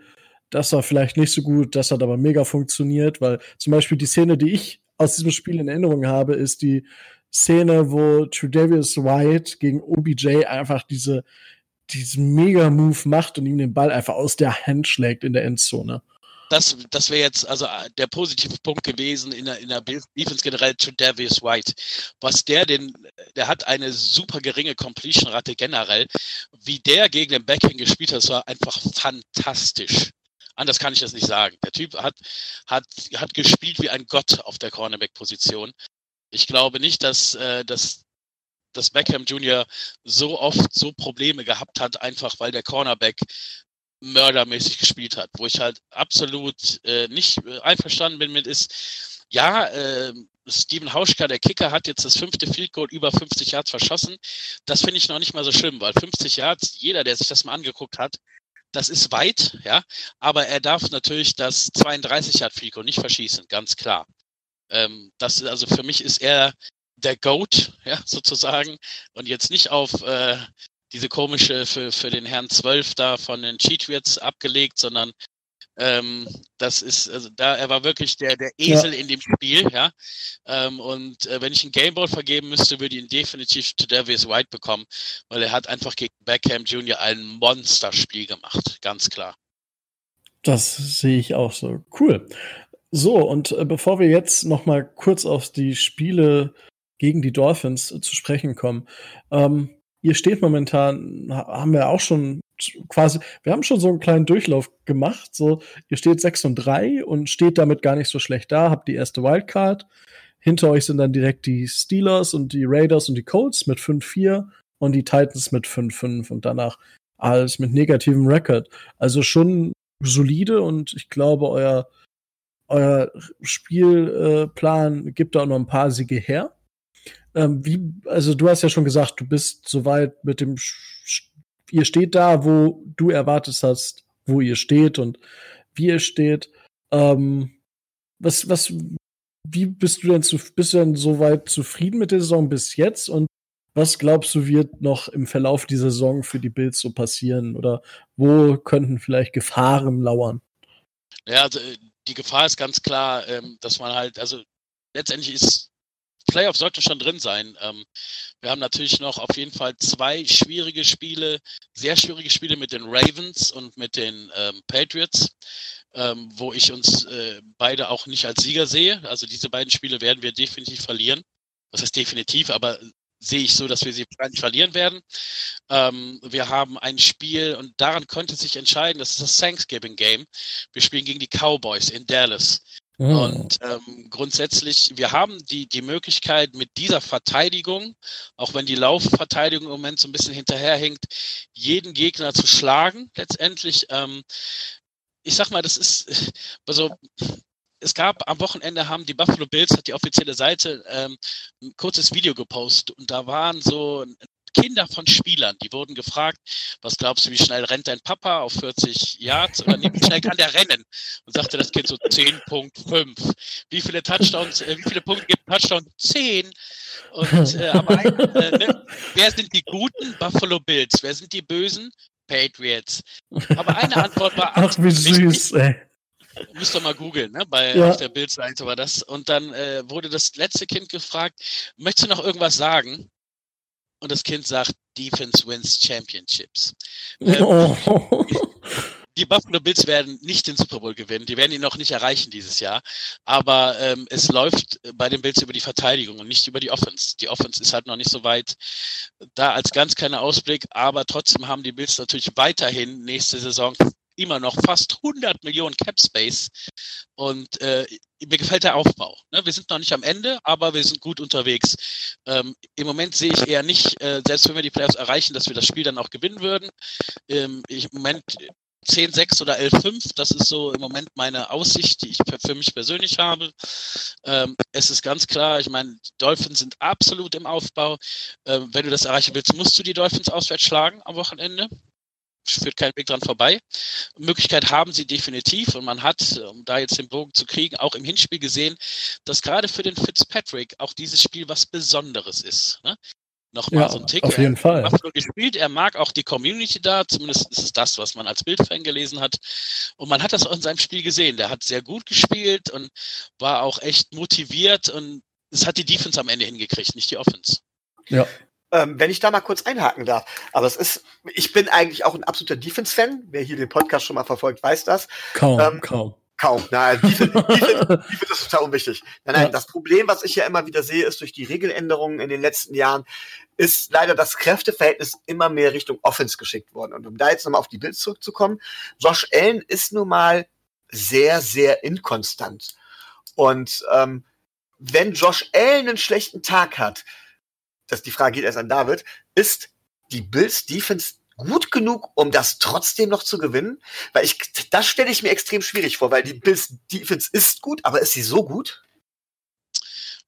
S3: das war vielleicht nicht so gut, das hat aber mega funktioniert, weil zum Beispiel die Szene, die ich aus diesem Spiel in Erinnerung habe, ist die Szene, wo Tredavious White gegen OBJ einfach diese, diesen Mega-Move macht und ihm den Ball einfach aus der Hand schlägt in der Endzone.
S4: Das, das wäre jetzt also äh, der positive Punkt gewesen in der, in der Defense generell zu Davis White. Was der den, der hat eine super geringe Completion-Rate generell. Wie der gegen den Backhand gespielt hat, das war einfach fantastisch. Anders kann ich das nicht sagen. Der Typ hat, hat, hat gespielt wie ein Gott auf der Cornerback-Position. Ich glaube nicht, dass, äh, dass, dass Beckham Jr. so oft so Probleme gehabt hat, einfach weil der Cornerback mördermäßig gespielt hat. Wo ich halt absolut äh, nicht äh, einverstanden bin mit ist, ja, äh, Steven Hauschka, der Kicker, hat jetzt das fünfte Field Goal über 50 Yards verschossen. Das finde ich noch nicht mal so schlimm, weil 50 Yards, jeder, der sich das mal angeguckt hat, das ist weit, ja, aber er darf natürlich das 32 Yard Field Goal nicht verschießen, ganz klar. Ähm, das also für mich ist er der Goat, ja, sozusagen, und jetzt nicht auf äh, diese komische für, für den Herrn 12 da von den Cheatwirts abgelegt, sondern ähm, das ist, also da, er war wirklich der, der Esel ja. in dem Spiel, ja. Ähm, und äh, wenn ich einen Gameball vergeben müsste, würde ich ihn definitiv zu Davis White bekommen, weil er hat einfach gegen Beckham Jr. ein Monsterspiel gemacht, ganz klar.
S3: Das sehe ich auch so. Cool. So, und äh, bevor wir jetzt noch mal kurz auf die Spiele gegen die Dolphins äh, zu sprechen kommen, ähm, ihr steht momentan, haben wir auch schon quasi, wir haben schon so einen kleinen Durchlauf gemacht. So, ihr steht 6 und 3 und steht damit gar nicht so schlecht da, habt die erste Wildcard. Hinter euch sind dann direkt die Steelers und die Raiders und die Colts mit 5-4 und die Titans mit 5-5 und danach alles mit negativem Record. Also schon solide und ich glaube, euer, euer Spielplan gibt da auch noch ein paar Siege her. Ähm, wie, also du hast ja schon gesagt, du bist soweit mit dem, Sch ihr steht da, wo du erwartet hast, wo ihr steht und wie ihr steht. Ähm, was, was, wie bist du denn zu, bist du denn soweit zufrieden mit der Saison bis jetzt und was glaubst du, wird noch im Verlauf dieser Saison für die Bills so passieren? Oder wo könnten vielleicht Gefahren lauern?
S4: Ja, also die Gefahr ist ganz klar, ähm, dass man halt, also letztendlich ist Playoff sollte schon drin sein. Ähm, wir haben natürlich noch auf jeden Fall zwei schwierige Spiele, sehr schwierige Spiele mit den Ravens und mit den ähm, Patriots, ähm, wo ich uns äh, beide auch nicht als Sieger sehe. Also diese beiden Spiele werden wir definitiv verlieren. Was heißt definitiv, aber sehe ich so, dass wir sie wahrscheinlich verlieren werden. Ähm, wir haben ein Spiel und daran könnte sich entscheiden, das ist das Thanksgiving Game. Wir spielen gegen die Cowboys in Dallas. Mhm. Und ähm, grundsätzlich, wir haben die, die Möglichkeit mit dieser Verteidigung, auch wenn die Laufverteidigung im Moment so ein bisschen hinterherhinkt, jeden Gegner zu schlagen, letztendlich. Ähm, ich sag mal, das ist, also es gab am Wochenende haben die Buffalo Bills, hat die offizielle Seite, ähm, ein kurzes Video gepostet und da waren so Kinder von Spielern, die wurden gefragt, was glaubst du, wie schnell rennt dein Papa auf 40 Yards oder wie schnell kann der rennen? Und sagte das Kind so 10.5. Wie viele Touchdowns, äh, wie viele Punkte gibt Touchdown? 10. Und äh, aber äh, ne? wer sind die guten Buffalo Bills? Wer sind die bösen? Patriots. Aber eine Antwort war
S3: Ach, wie süß, ey.
S4: Müsst ihr mal googeln, ne? Bei ja. auf der Bildseite war das. Und dann äh, wurde das letzte Kind gefragt, möchtest du noch irgendwas sagen? Und das Kind sagt, Defense wins Championships. Ähm, oh. Die Buffalo Bills werden nicht den Super Bowl gewinnen, die werden ihn noch nicht erreichen dieses Jahr, aber ähm, es läuft bei den Bills über die Verteidigung und nicht über die Offense. Die Offense ist halt noch nicht so weit da als ganz kleiner Ausblick, aber trotzdem haben die Bills natürlich weiterhin nächste Saison immer noch fast 100 Millionen Cap Space und äh, mir gefällt der Aufbau. Ne? Wir sind noch nicht am Ende, aber wir sind gut unterwegs. Ähm, Im Moment sehe ich eher nicht, äh, selbst wenn wir die Playoffs erreichen, dass wir das Spiel dann auch gewinnen würden. Ähm, ich, Im Moment 10, 6 oder 11, 5, das ist so im Moment meine Aussicht, die ich für mich persönlich habe. Ähm, es ist ganz klar, ich meine, die Dolphins sind absolut im Aufbau. Ähm, wenn du das erreichen willst, musst du die Dolphins auswärts schlagen am Wochenende. Führt kein Weg dran vorbei. Möglichkeit haben sie definitiv und man hat, um da jetzt den Bogen zu kriegen, auch im Hinspiel gesehen, dass gerade für den Fitzpatrick auch dieses Spiel was Besonderes ist. Ne? Nochmal
S3: Ja,
S4: so ein Tick.
S3: auf jeden
S4: er
S3: Fall.
S4: hat Buffalo gespielt, er mag auch die Community da, zumindest ist es das, was man als Bildfan gelesen hat. Und man hat das auch in seinem Spiel gesehen. Der hat sehr gut gespielt und war auch echt motiviert und es hat die Defense am Ende hingekriegt, nicht die Offense.
S3: Ja.
S1: Ähm, wenn ich da mal kurz einhaken darf. Aber es ist, ich bin eigentlich auch ein absoluter Defense-Fan. Wer hier den Podcast schon mal verfolgt, weiß das.
S3: Kaum,
S1: Ähm,
S3: kaum.
S1: Kaum. Nein, Defense, Defense, Defense ist total unwichtig. Nein, nein,
S3: Ja.
S1: das Problem, was ich ja immer wieder sehe, ist durch die Regeländerungen in den letzten Jahren, ist leider das Kräfteverhältnis immer mehr Richtung Offense geschickt worden. Und um da jetzt nochmal auf die Bilds zurückzukommen, Josh Allen ist nun mal sehr, sehr inkonstant. Und ähm, wenn Josh Allen einen schlechten Tag hat, das die Frage geht erst an David, ist die Bills Defense gut genug, um das trotzdem noch zu gewinnen? Weil ich, das stelle ich mir extrem schwierig vor, weil die Bills Defense ist gut, aber ist sie so gut?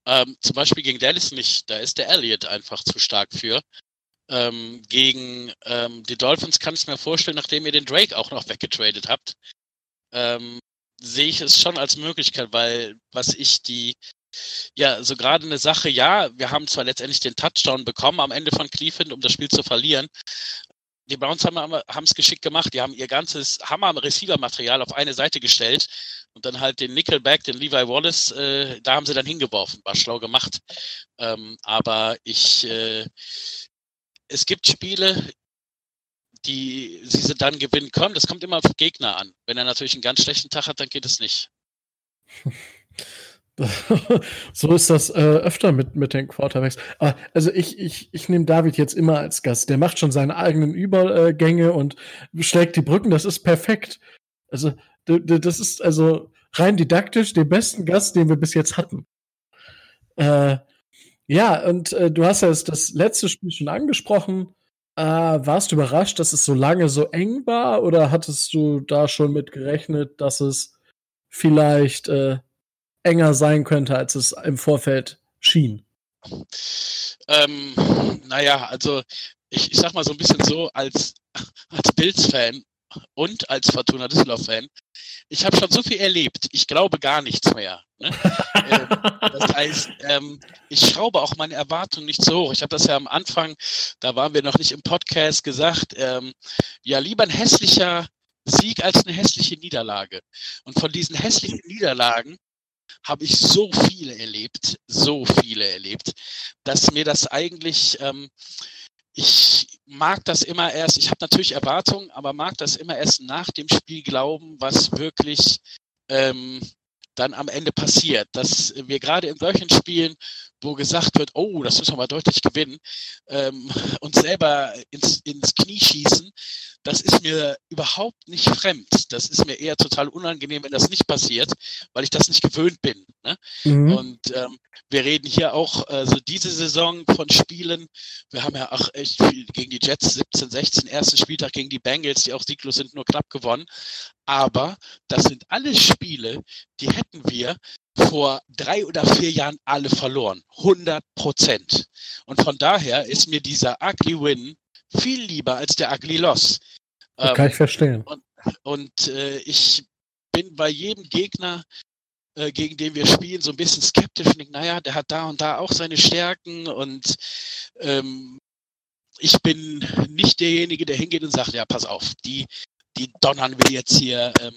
S4: Ähm, zum Beispiel gegen Dallas nicht. Da ist der Elliott einfach zu stark für. Ähm, gegen ähm, die Dolphins kann ich mir vorstellen, nachdem ihr den Drake auch noch weggetradet habt, ähm, sehe ich es schon als Möglichkeit, weil was ich die, ja, so gerade eine Sache, ja, wir haben zwar letztendlich den Touchdown bekommen am Ende von Cleveland, um das Spiel zu verlieren. Die Browns haben es geschickt gemacht, die haben ihr ganzes Hammer-Receiver-Material auf eine Seite gestellt und dann halt den Nickelback, den Levi Wallace, äh, da haben sie dann hingeworfen. War schlau gemacht. Ähm, aber ich, äh, es gibt Spiele, die sie dann gewinnen können. Das kommt immer auf Gegner an. Wenn er natürlich einen ganz schlechten Tag hat, dann geht es nicht.
S3: so ist das äh, öfter mit, mit den Quarterbacks. Aber, also ich, ich, ich nehme David jetzt immer als Gast. Der macht schon seine eigenen Übergänge und schlägt die Brücken. Das ist perfekt. Also das ist also rein didaktisch der besten Gast, den wir bis jetzt hatten. Äh, ja, und äh, du hast ja das, das letzte Spiel schon angesprochen. Äh, warst du überrascht, dass es so lange so eng war? Oder hattest du da schon mit gerechnet, dass es vielleicht äh, enger sein könnte, als es im Vorfeld schien?
S4: Ähm, naja, also ich, ich sag mal so ein bisschen so, als, als Bills-Fan und als Fortuna Düsseldorf-Fan, ich habe schon so viel erlebt, ich glaube gar nichts mehr. Ne? ähm, das heißt, ähm, ich schraube auch meine Erwartungen nicht so hoch. Ich habe das ja am Anfang, da waren wir noch nicht im Podcast, gesagt, ähm, ja, lieber ein hässlicher Sieg als eine hässliche Niederlage. Und von diesen hässlichen Niederlagen habe ich so viele erlebt, so viele erlebt, dass mir das eigentlich, ähm, ich mag das immer erst, ich habe natürlich Erwartungen, aber mag das immer erst nach dem Spiel glauben, was wirklich ähm, dann am Ende passiert. Dass wir gerade in solchen Spielen, wo gesagt wird, oh, das müssen wir mal deutlich gewinnen, ähm, uns selber ins, ins Knie schießen, das ist mir überhaupt nicht fremd. Das ist mir eher total unangenehm, wenn das nicht passiert, weil ich das nicht gewöhnt bin. Ne?
S3: Mhm.
S4: Und ähm, wir reden hier auch also diese Saison von Spielen. Wir haben ja auch echt viel gegen die Jets 17, 16, ersten Spieltag gegen die Bengals, die auch sieglos sind, nur knapp gewonnen. Aber das sind alles Spiele, die hätten wir vor drei oder vier Jahren alle verloren. 100 Prozent. Und von daher ist mir dieser ugly Win viel lieber als der ugly Loss.
S3: Das kann ich verstehen.
S4: Und äh, ich bin bei jedem Gegner, äh, gegen den wir spielen, so ein bisschen skeptisch und denke, naja, der hat da und da auch seine Stärken und ähm, ich bin nicht derjenige, der hingeht und sagt, ja, pass auf, die, die donnern wir jetzt hier, ähm,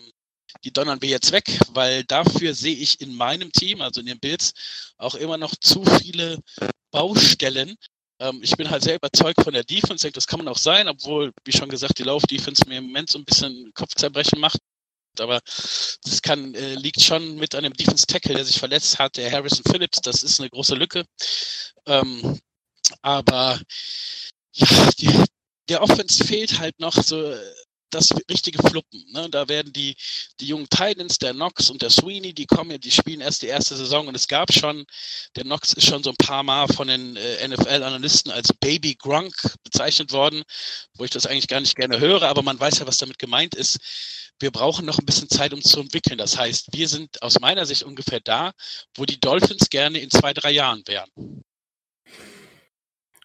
S4: die donnern wir jetzt weg, weil dafür sehe ich in meinem Team, also in den Bills, auch immer noch zu viele Baustellen. Ähm, ich bin halt sehr überzeugt von der Defense, das kann man auch sein, obwohl, wie schon gesagt, die Lauf-Defense mir im Moment so ein bisschen Kopfzerbrechen macht. Aber das kann, äh, liegt schon mit einem Defense Tackle, der sich verletzt hat, der Harrison Phillips. Das ist eine große Lücke. Ähm, aber ja, die, der Offense fehlt halt noch so das richtige Fluppen. Ne? Da werden die, die jungen Titans, der Knox und der Sweeney, die kommen ja, die spielen erst die erste Saison und es gab schon, der Knox ist schon so ein paar Mal von den äh, NFL-Analysten als Baby Grunk bezeichnet worden, wo ich das eigentlich gar nicht gerne höre, aber man weiß ja, was damit gemeint ist. Wir brauchen noch ein bisschen Zeit, um zu entwickeln. Das heißt, wir sind aus meiner Sicht ungefähr da, wo die Dolphins gerne in zwei, drei Jahren wären.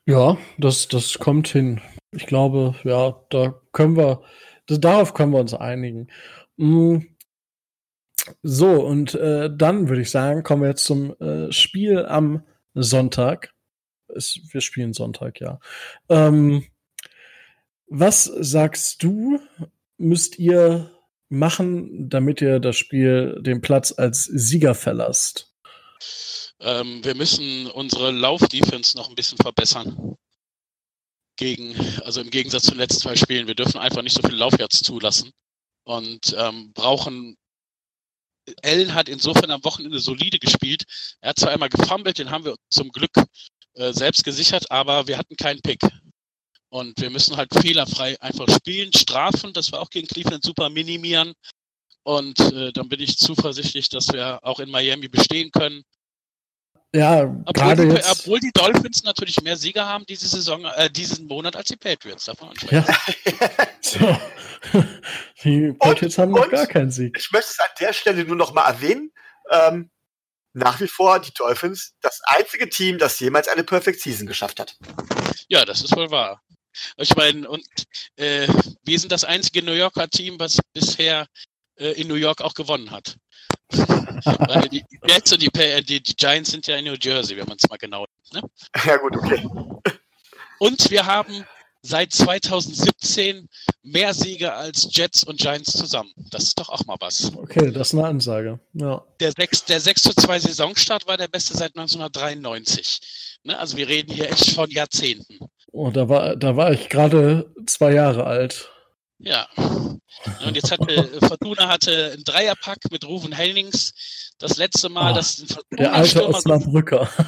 S3: Ja, das, das kommt hin. Ich glaube, ja, da können wir, darauf können wir uns einigen. Mm. So, und äh, dann würde ich sagen, kommen wir jetzt zum äh, Spiel am Sonntag. Es, wir spielen Sonntag, ja. Ähm, was sagst du, müsst ihr machen, damit ihr das Spiel den Platz als Sieger verlasst?
S4: Ähm, wir müssen unsere Lauf-Defense noch ein bisschen verbessern. Gegen, also im Gegensatz zu den letzten zwei Spielen. Wir dürfen einfach nicht so viel Laufjahrs zulassen und ähm, brauchen. Allen hat insofern am Wochenende solide gespielt. Er hat zwar einmal gefummelt, den haben wir zum Glück äh, selbst gesichert, aber wir hatten keinen Pick. Und wir müssen halt fehlerfrei einfach spielen, strafen, das wir auch gegen Cleveland super minimieren. Und äh, dann bin ich zuversichtlich, dass wir auch in Miami bestehen können.
S3: Ja, gerade
S4: die,
S3: jetzt.
S4: Obwohl die Dolphins natürlich mehr Sieger haben diese Saison, äh, diesen Monat als die Patriots. Man
S3: ja. so. Die Patriots und, haben noch gar keinen Sieg.
S1: Ich möchte es an der Stelle nur noch mal erwähnen. Ähm, nach wie vor die Dolphins das einzige Team, das jemals eine Perfect Season geschafft hat.
S4: Ja, das ist wohl wahr. Ich meine, und äh, wir sind das einzige New Yorker Team, was bisher äh, in New York auch gewonnen hat. Weil die Jets und die, die, die, Giants sind ja in New Jersey, wenn man es mal genau
S1: nimmt. Ne? Ja, gut, okay.
S4: Und wir haben seit 2017 mehr Siege als Jets und Giants zusammen. Das ist doch auch mal was.
S3: Okay, das ist eine Ansage. Ja.
S4: Der 6, der 6 zu 2 Saisonstart war der beste seit 1993. Ne? Also wir reden hier echt von Jahrzehnten.
S3: Oh, da war, da war ich gerade zwei Jahre alt.
S4: Ja. Und jetzt hatte Fortuna hatte einen Dreierpack mit Ruven Hennings. Das letzte Mal, oh, dass
S3: der alte Osnabrücker.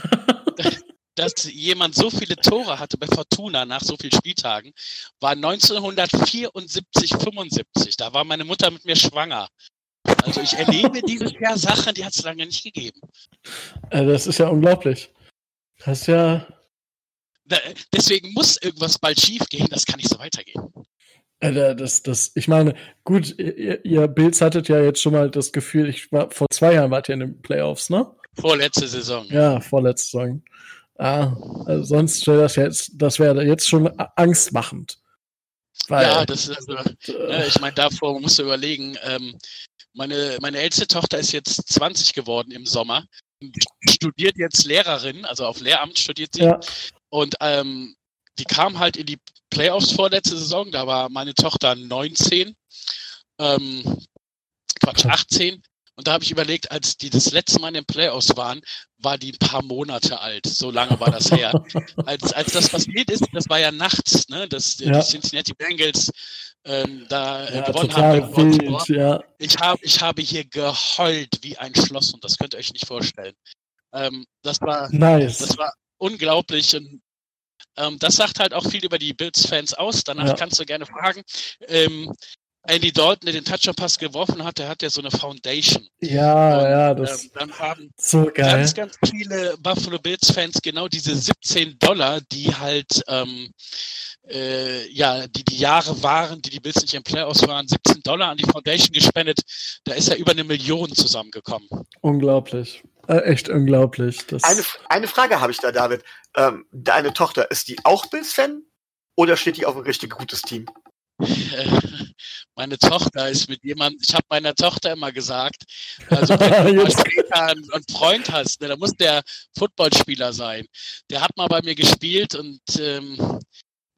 S4: dass jemand so viele Tore hatte bei Fortuna nach so vielen Spieltagen, war 1974, 75. Da war meine Mutter mit mir schwanger. Also ich erlebe dieses Jahr Sachen, die hat es lange nicht gegeben.
S3: Äh, das ist ja unglaublich. Das ist ja.
S4: deswegen muss irgendwas bald schief gehen, das kann nicht so weitergehen.
S3: Das, das, ich meine, gut, ihr, ihr Bills hattet ja jetzt schon mal das Gefühl, ich war vor zwei Jahren wart ihr in den Playoffs, ne?
S4: Vorletzte Saison.
S3: Ja, vorletzte Saison. Ah, also sonst wäre das jetzt, das wäre jetzt schon angstmachend.
S4: Weil, ja, das ist, also, äh, ich meine, davor musst du überlegen, ähm, meine, meine älteste Tochter ist jetzt 20 geworden im Sommer, studiert jetzt Lehrerin, also auf Lehramt studiert sie. Ja. Und ähm, die kam halt in die Playoffs vorletzte Saison, da war meine Tochter 19, ähm, Quatsch, 18. Und da habe ich überlegt, als die das letzte Mal in den Playoffs waren, war die ein paar Monate alt. So lange war das her. als, als das passiert ist, das war ja nachts, ne, dass ja. die Cincinnati Bengals ähm, da äh, ja, gewonnen haben. Wild, ja. ich, hab, ich habe hier geheult wie ein Schloss und das könnt ihr euch nicht vorstellen. Ähm, das war,
S3: nice.
S4: das war unglaublich und ähm, das sagt halt auch viel über die Bills-Fans aus. Danach ja. kannst du gerne fragen. Ähm, Andy Dalton, der den Touchdown-Pass geworfen hat, der hat ja so eine Foundation.
S3: Ja, und, ja, das
S4: ähm, dann haben
S3: so geil.
S4: ganz, ganz viele Buffalo Bills-Fans genau diese 17 Dollar, die halt ähm, äh, ja, die die Jahre waren, die die Bills nicht im Playoffs waren, 17 Dollar an die Foundation gespendet. Da ist ja über eine Million zusammengekommen.
S3: Unglaublich. Äh, echt unglaublich.
S1: eine, eine Frage habe ich da, David. Ähm, deine Tochter, ist die auch Bills-Fan oder steht die auf ein richtig gutes Team?
S4: meine Tochter ist mit jemandem, ich habe meiner Tochter immer gesagt, also wenn du einen, Freund hast, ne, dann muss der Footballspieler sein. Der hat mal bei mir gespielt und ähm,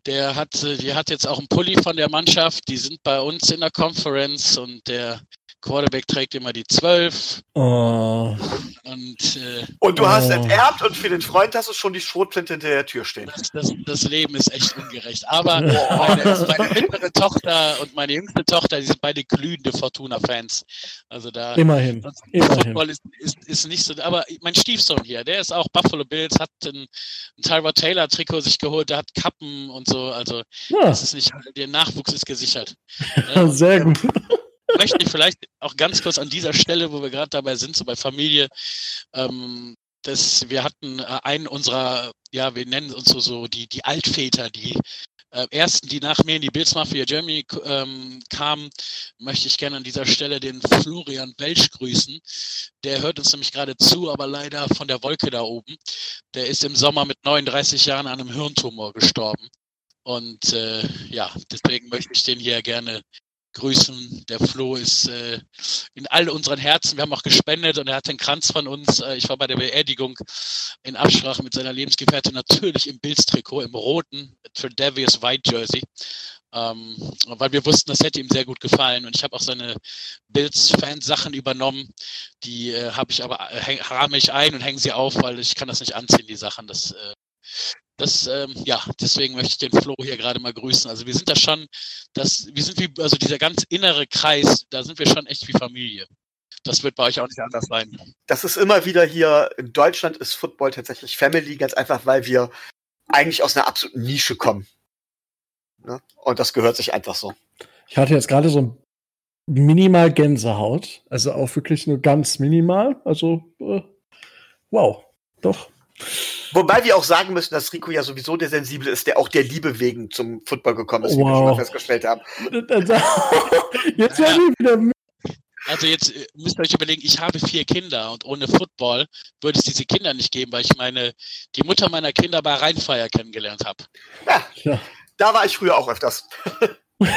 S4: der hat, die hat jetzt auch einen Pulli von der Mannschaft, die sind bei uns in der Conference und der Quarterback trägt immer die 12.
S3: Oh.
S4: Und, äh,
S1: und du oh. hast enterbt und für den Freund hast du schon die Schrotflinte hinter der Tür stehen.
S4: Das, das, das Leben ist echt ungerecht. Aber meine, meine mittlere Tochter und meine jüngste Tochter, die sind beide glühende Fortuna-Fans. Also da.
S3: Immerhin.
S4: Immerhin. Football ist, ist, ist nicht so. Aber mein Stiefsohn hier, der ist auch Buffalo Bills, hat ein, ein Tyra Taylor-Trikot sich geholt, der hat Kappen und so. Also, ja. das ist nicht, der Nachwuchs ist gesichert.
S3: Sehr gut
S4: möchte ich vielleicht auch ganz kurz an dieser Stelle, wo wir gerade dabei sind, so bei Familie, ähm, dass wir hatten äh, einen unserer, ja, wir nennen uns so, so die, die Altväter, die äh, ersten, die nach mir in die Bills Mafia Germany ähm, kamen, möchte ich gerne an dieser Stelle den Florian Welsch grüßen. Der hört uns nämlich gerade zu, aber leider von der Wolke da oben. Der ist im Sommer mit 39 Jahren an einem Hirntumor gestorben. Und äh, ja, deswegen möchte ich den hier gerne grüßen. Der Flo ist äh, in all unseren Herzen. Wir haben auch gespendet und er hat den Kranz von uns. Äh, ich war bei der Beerdigung in Absprache mit seiner Lebensgefährtin natürlich im Bildstrikot, im roten Tredavious White Jersey. Ähm, weil wir wussten, das hätte ihm sehr gut gefallen. Und ich habe auch seine Bills-Fansachen übernommen. Die äh, habe ich aber, äh, rahme ich ein und hänge sie auf, weil ich kann das nicht anziehen, die Sachen. Das äh, das, ähm, ja, deswegen möchte ich den Flo hier gerade mal grüßen. Also wir sind da schon, das, wir sind wie, also dieser ganz innere Kreis, da sind wir schon echt wie Familie. Das wird bei euch auch nicht anders sein.
S1: Das ist immer wieder hier, in Deutschland ist Football tatsächlich Family, ganz einfach, weil wir eigentlich aus einer absoluten Nische kommen. Ne? Und das gehört sich einfach so.
S3: Ich hatte jetzt gerade so ein minimal Gänsehaut. Also auch wirklich nur ganz minimal. Also, äh, wow, doch.
S1: Wobei wir auch sagen müssen, dass Rico ja sowieso der Sensible ist, der auch der Liebe wegen zum Football gekommen ist, wow. wie wir schon mal festgestellt haben.
S4: Jetzt werden wir wieder also jetzt äh, müsst ihr euch überlegen, ich habe vier Kinder und ohne Football würde es diese Kinder nicht geben, weil ich meine, die Mutter meiner Kinder bei Rheinfeier kennengelernt habe.
S1: Ja, ja, da war ich früher auch öfters.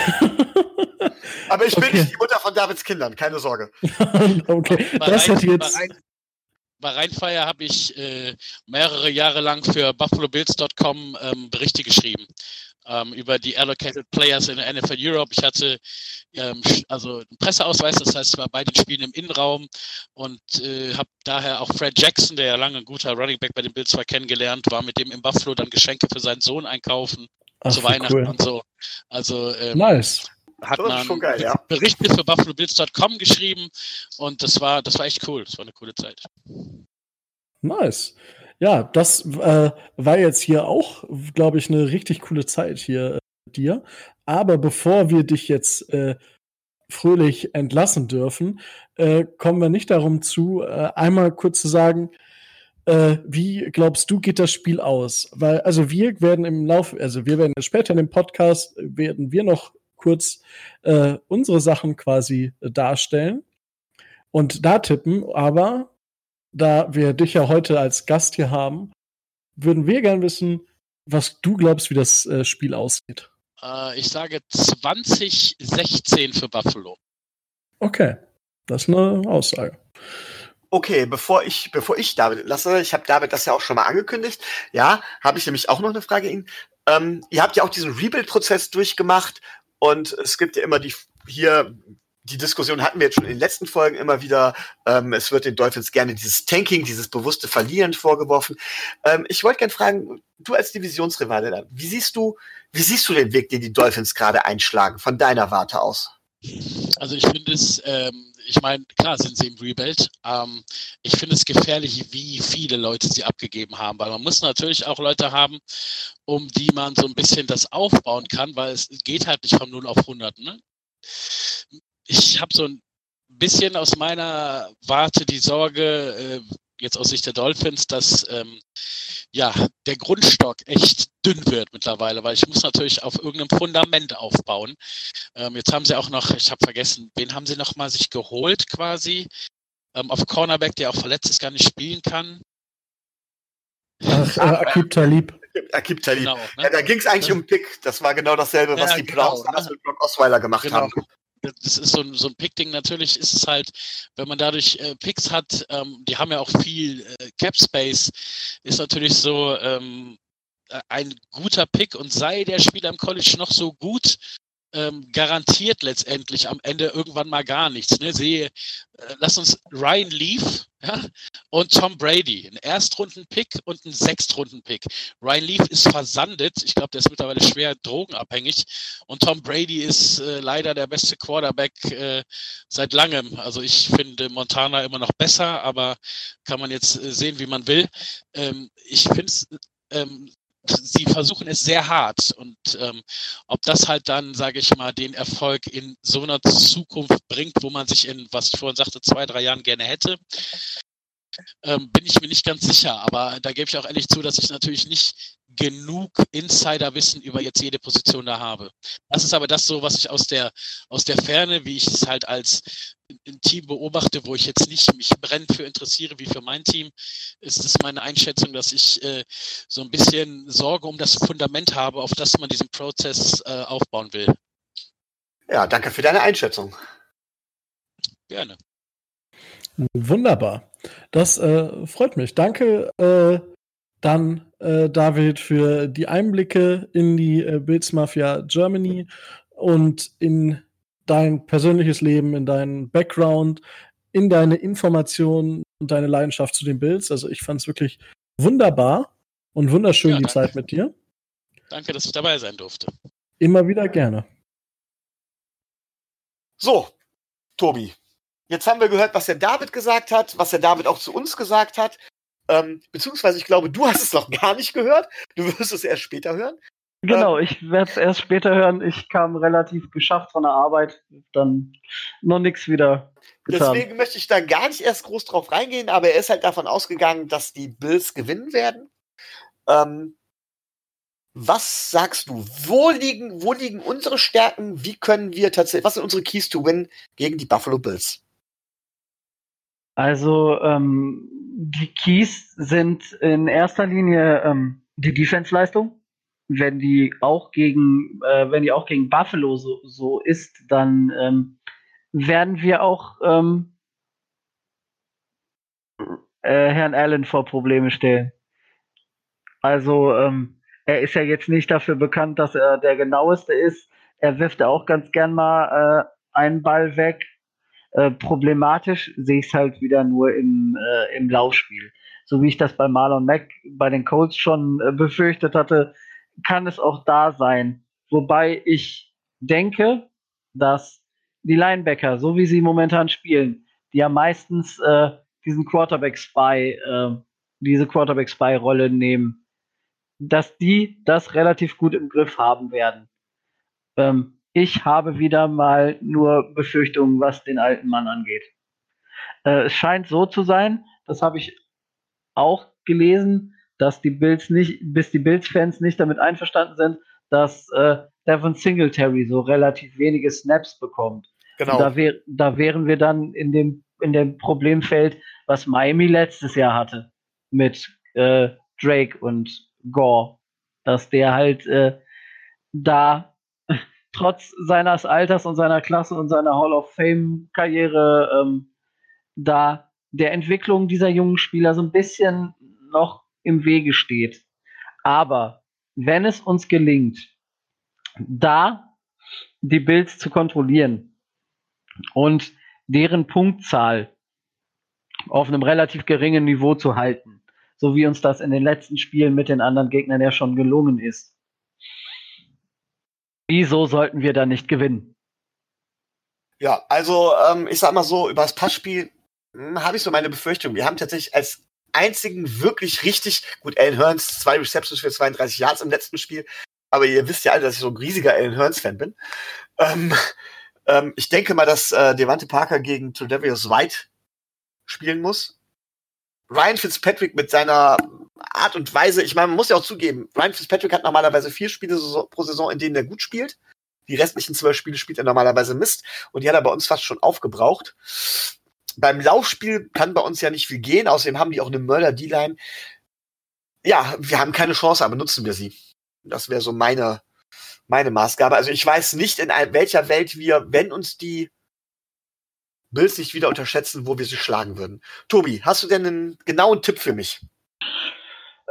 S1: Aber ich bin okay. nicht die Mutter von Davids Kindern, keine Sorge.
S3: okay, das hat jetzt.
S4: Bei, Rhein, bei Rheinfeier habe ich äh, mehrere Jahre lang für BuffaloBills.com ähm, Berichte geschrieben ähm, über die Allocated Players in der NFL Europe. Ich hatte ähm, also einen Presseausweis, das heißt, ich war bei den Spielen im Innenraum und äh, habe daher auch Fred Jackson, der ja lange ein guter Running Back bei den Bills war, kennengelernt, war mit dem im Buffalo dann Geschenke für seinen Sohn einkaufen Ach, zu Weihnachten cool. und so. Also ähm,
S3: nice
S4: hat man geil, ja. Berichte für BuffaloBills.com geschrieben und das war, das war echt cool. Das war eine coole Zeit.
S3: Nice. Ja, das äh, war jetzt hier auch, glaube ich, eine richtig coole Zeit hier äh, dir. Aber bevor wir dich jetzt äh, fröhlich entlassen dürfen, äh, kommen wir nicht darum zu, äh, einmal kurz zu sagen, äh, wie glaubst du, geht das Spiel aus? Weil, also wir werden im Laufe, also wir werden später in dem Podcast, werden wir noch kurz äh, unsere Sachen quasi äh, darstellen und da tippen, aber da wir dich ja heute als Gast hier haben, würden wir gern wissen, was du glaubst, wie das äh, Spiel ausgeht.
S4: Äh, ich sage 2016 für Buffalo.
S3: Okay, das ist eine Aussage.
S1: Okay, bevor ich, bevor ich David lasse, ich habe David das ja auch schon mal angekündigt. Ja, habe ich nämlich auch noch eine Frage Ihnen. Ähm, ihr habt ja auch diesen Rebuild-Prozess durchgemacht und es gibt ja immer die hier die Diskussion hatten wir jetzt schon in den letzten Folgen immer wieder. Ähm, es wird den Dolphins gerne dieses Tanking, dieses bewusste Verlieren vorgeworfen. Ähm, ich wollte gerne fragen, du als Divisionsrivale, wie siehst du, wie siehst du den Weg, den die Dolphins gerade einschlagen, von deiner Warte aus?
S4: Also ich finde es, ähm, ich meine, klar sind sie im Rebuild. Ähm, ich finde es gefährlich, wie viele Leute sie abgegeben haben, weil man muss natürlich auch Leute haben, um die man so ein bisschen das aufbauen kann, weil es geht halt nicht von 0 auf 100. Ne? ich habe so ein bisschen aus meiner Warte die Sorge, äh, jetzt aus Sicht der Dolphins, dass ähm, ja der Grundstock echt dünn wird mittlerweile, weil ich muss natürlich auf irgendeinem Fundament aufbauen. Ähm, jetzt haben sie auch noch, ich habe vergessen, wen haben sie noch mal sich geholt quasi ähm, auf Cornerback, der auch verletzt ist, gar nicht spielen kann.
S3: Ach, äh, Akib Talib.
S1: Akib Talib. Genau, ne? ja, da ging es eigentlich um Pick. Das war genau dasselbe, was ja, die Browns genau, ne? mit Brock Osweiler gemacht genau. haben
S4: das ist so ein, so ein Pick-Ding. Natürlich ist es halt, wenn man dadurch äh, Picks hat, ähm, die haben ja auch viel äh, Cap-Space, ist natürlich so ähm, ein guter Pick und sei der Spieler im College noch so gut, ähm, garantiert letztendlich am Ende irgendwann mal gar nichts. Ne? Sehe, äh, lass uns Ryan Leaf ja, und Tom Brady, ein Erstrunden-Pick und ein Sechstrunden-Pick. Ryan Leaf ist versandet. Ich glaube, der ist mittlerweile schwer drogenabhängig. Und Tom Brady ist äh, leider der beste Quarterback äh, seit langem. Also ich finde Montana immer noch besser, aber kann man jetzt äh, sehen, wie man will. Ähm, ich finde es ähm, sie versuchen es sehr hart. Und ähm, ob das halt dann, sage ich mal, den Erfolg in so einer Zukunft bringt, wo man sich in, was ich vorhin sagte, zwei, drei Jahren gerne hätte, ähm, bin ich mir nicht ganz sicher. Aber da gebe ich auch ehrlich zu, dass ich natürlich nicht genug Insiderwissen über jetzt jede Position da habe. Das ist aber das so, was ich aus der, aus der Ferne, wie ich es halt als ein Team beobachte, wo ich jetzt nicht mich brennend für interessiere wie für mein Team, ist es meine Einschätzung, dass ich äh, so ein bisschen Sorge um das Fundament habe, auf das man diesen Prozess äh, aufbauen will.
S1: Ja, danke für deine Einschätzung.
S4: Gerne.
S3: Wunderbar. Das äh, freut mich. Danke äh, dann, äh, David, für die Einblicke in die äh, Bills Mafia Germany und in dein persönliches Leben, in deinen Background, in deine Informationen und deine Leidenschaft zu den Bills. Also ich fand es wirklich wunderbar und wunderschön ja, die Zeit mit dir.
S4: Danke, dass ich dabei sein durfte.
S3: Immer wieder gerne.
S1: So, Tobi, jetzt haben wir gehört, was der David gesagt hat, was der David auch zu uns gesagt hat. Ähm, beziehungsweise, ich glaube, du hast es noch gar nicht gehört. Du wirst es erst später hören.
S2: Genau, ähm, ich werde es erst später hören. Ich kam relativ geschafft von der Arbeit, dann noch nichts wieder.
S1: Getan. Deswegen möchte ich da gar nicht erst groß drauf reingehen, aber er ist halt davon ausgegangen, dass die Bills gewinnen werden. Ähm, was sagst du? Wo liegen, wo liegen unsere Stärken? Wie können wir tatsächlich, was sind unsere Keys to win gegen die Buffalo Bills?
S2: Also, ähm, die Keys sind in erster Linie ähm, die Defense-Leistung. Wenn die auch gegen, äh, wenn die auch gegen Buffalo so, so ist, dann ähm, werden wir auch ähm, äh, Herrn Allen vor Probleme stellen. Also, ähm, er ist ja jetzt nicht dafür bekannt, dass er der genaueste ist. Er wirft ja auch ganz gern mal äh, einen Ball weg. Äh, problematisch sehe ich es halt wieder nur im, äh, im Laufspiel. So wie ich das bei Marlon Mack bei den Colts schon äh, befürchtet hatte, kann es auch da sein. Wobei ich denke, dass die Linebacker, so wie sie momentan spielen, die ja meistens äh, diesen Quarterback-Spy, äh, diese Quarterback-Spy-Rolle nehmen, dass die das relativ gut im Griff haben werden. Ähm, ich habe wieder mal nur Befürchtungen, was den alten Mann angeht. Äh, es scheint so zu sein, das habe ich auch gelesen, dass die Bills nicht, bis die Bills-Fans nicht damit einverstanden sind, dass äh, Devon Singletary so relativ wenige Snaps bekommt. Genau. Da, wär, da wären wir dann in dem, in dem Problemfeld, was Miami letztes Jahr hatte, mit äh, Drake und Gore, dass der halt äh, da trotz seines Alters und seiner Klasse und seiner Hall of Fame Karriere ähm, da der Entwicklung dieser jungen Spieler so ein bisschen noch im Wege steht. Aber wenn es uns gelingt, da die Bills zu kontrollieren und deren Punktzahl auf einem relativ geringen Niveau zu halten, so wie uns das in den letzten Spielen mit den anderen Gegnern ja schon gelungen ist. Wieso sollten wir da nicht gewinnen?
S1: Ja, also ähm, ich sag mal so, über das Passspiel hm, habe ich so meine Befürchtung. Wir haben tatsächlich als einzigen wirklich richtig, gut, Alan Hearns, zwei Receptions für 32 Yards im letzten Spiel, aber ihr wisst ja alle, dass ich so ein riesiger Alan Hearns-Fan bin. Ähm, ähm, ich denke mal, dass äh, Devante Parker gegen Tredavious White spielen muss. Ryan Fitzpatrick mit seiner Art und Weise, ich meine, man muss ja auch zugeben, Ryan Fitzpatrick hat normalerweise vier Spiele pro Saison, in denen er gut spielt. Die restlichen zwölf Spiele spielt er normalerweise Mist und die hat er bei uns fast schon aufgebraucht. Beim Laufspiel kann bei uns ja nicht viel gehen, außerdem haben die auch eine Mörder-D-Line. Ja, wir haben keine Chance, aber nutzen wir sie. Das wäre so meine, meine Maßgabe. Also ich weiß nicht, in welcher Welt wir, wenn uns die Bills nicht wieder unterschätzen, wo wir sie schlagen würden. Tobi, hast du denn einen genauen Tipp für mich?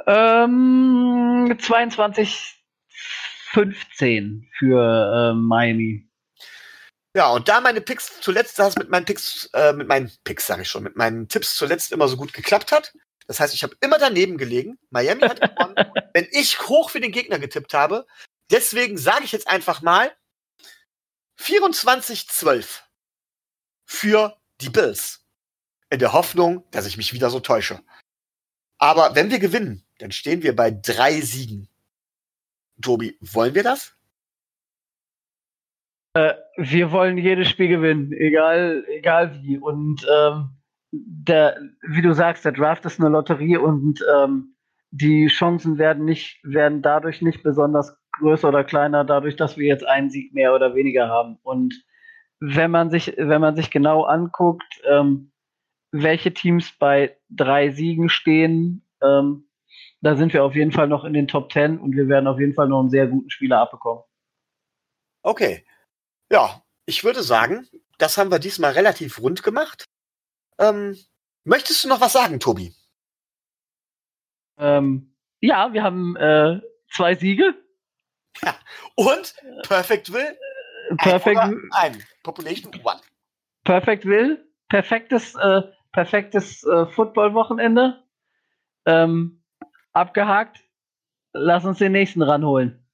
S2: Ähm, 22, 15 für äh, Miami.
S1: Ja, und da meine Picks zuletzt, das mit meinen Picks, äh, mit meinen Picks sage ich schon, mit meinen Tipps zuletzt immer so gut geklappt hat. Das heißt, ich habe immer daneben gelegen. Miami hat gewonnen, wenn ich hoch für den Gegner getippt habe. Deswegen sage ich jetzt einfach mal 24-12 für die Bills. In der Hoffnung, dass ich mich wieder so täusche. Aber wenn wir gewinnen, dann stehen wir bei drei Siegen. Tobi, wollen wir das?
S2: Äh, wir wollen jedes Spiel gewinnen, egal, egal wie. Und ähm, der, wie du sagst, der Draft ist eine Lotterie und ähm, die Chancen werden nicht, werden dadurch nicht besonders größer oder kleiner, dadurch, dass wir jetzt einen Sieg mehr oder weniger haben. Und wenn man sich, wenn man sich genau anguckt, ähm, welche Teams bei drei Siegen stehen, ähm, da sind wir auf jeden Fall noch in den Top Ten und wir werden auf jeden Fall noch einen sehr guten Spieler abbekommen.
S1: Okay. Ja, ich würde sagen, das haben wir diesmal relativ rund gemacht. Ähm, möchtest du noch was sagen, Tobi?
S2: Ähm, ja, wir haben äh, zwei Siege.
S1: Ja. Und Perfect Will?
S2: Perfect,
S1: ein, ein. Population One.
S2: Perfect Will. Perfektes, äh, perfektes äh, Football-Wochenende. Ähm, abgehakt. Lass uns den nächsten ranholen.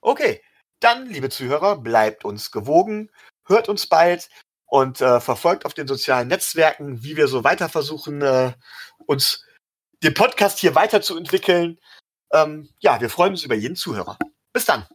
S1: Okay, dann, liebe Zuhörer, bleibt uns gewogen, hört uns bald und äh, verfolgt auf den sozialen Netzwerken, wie wir so weiter versuchen, äh, uns den Podcast hier weiterzuentwickeln. Ähm, ja, wir freuen uns über jeden Zuhörer. Bis dann.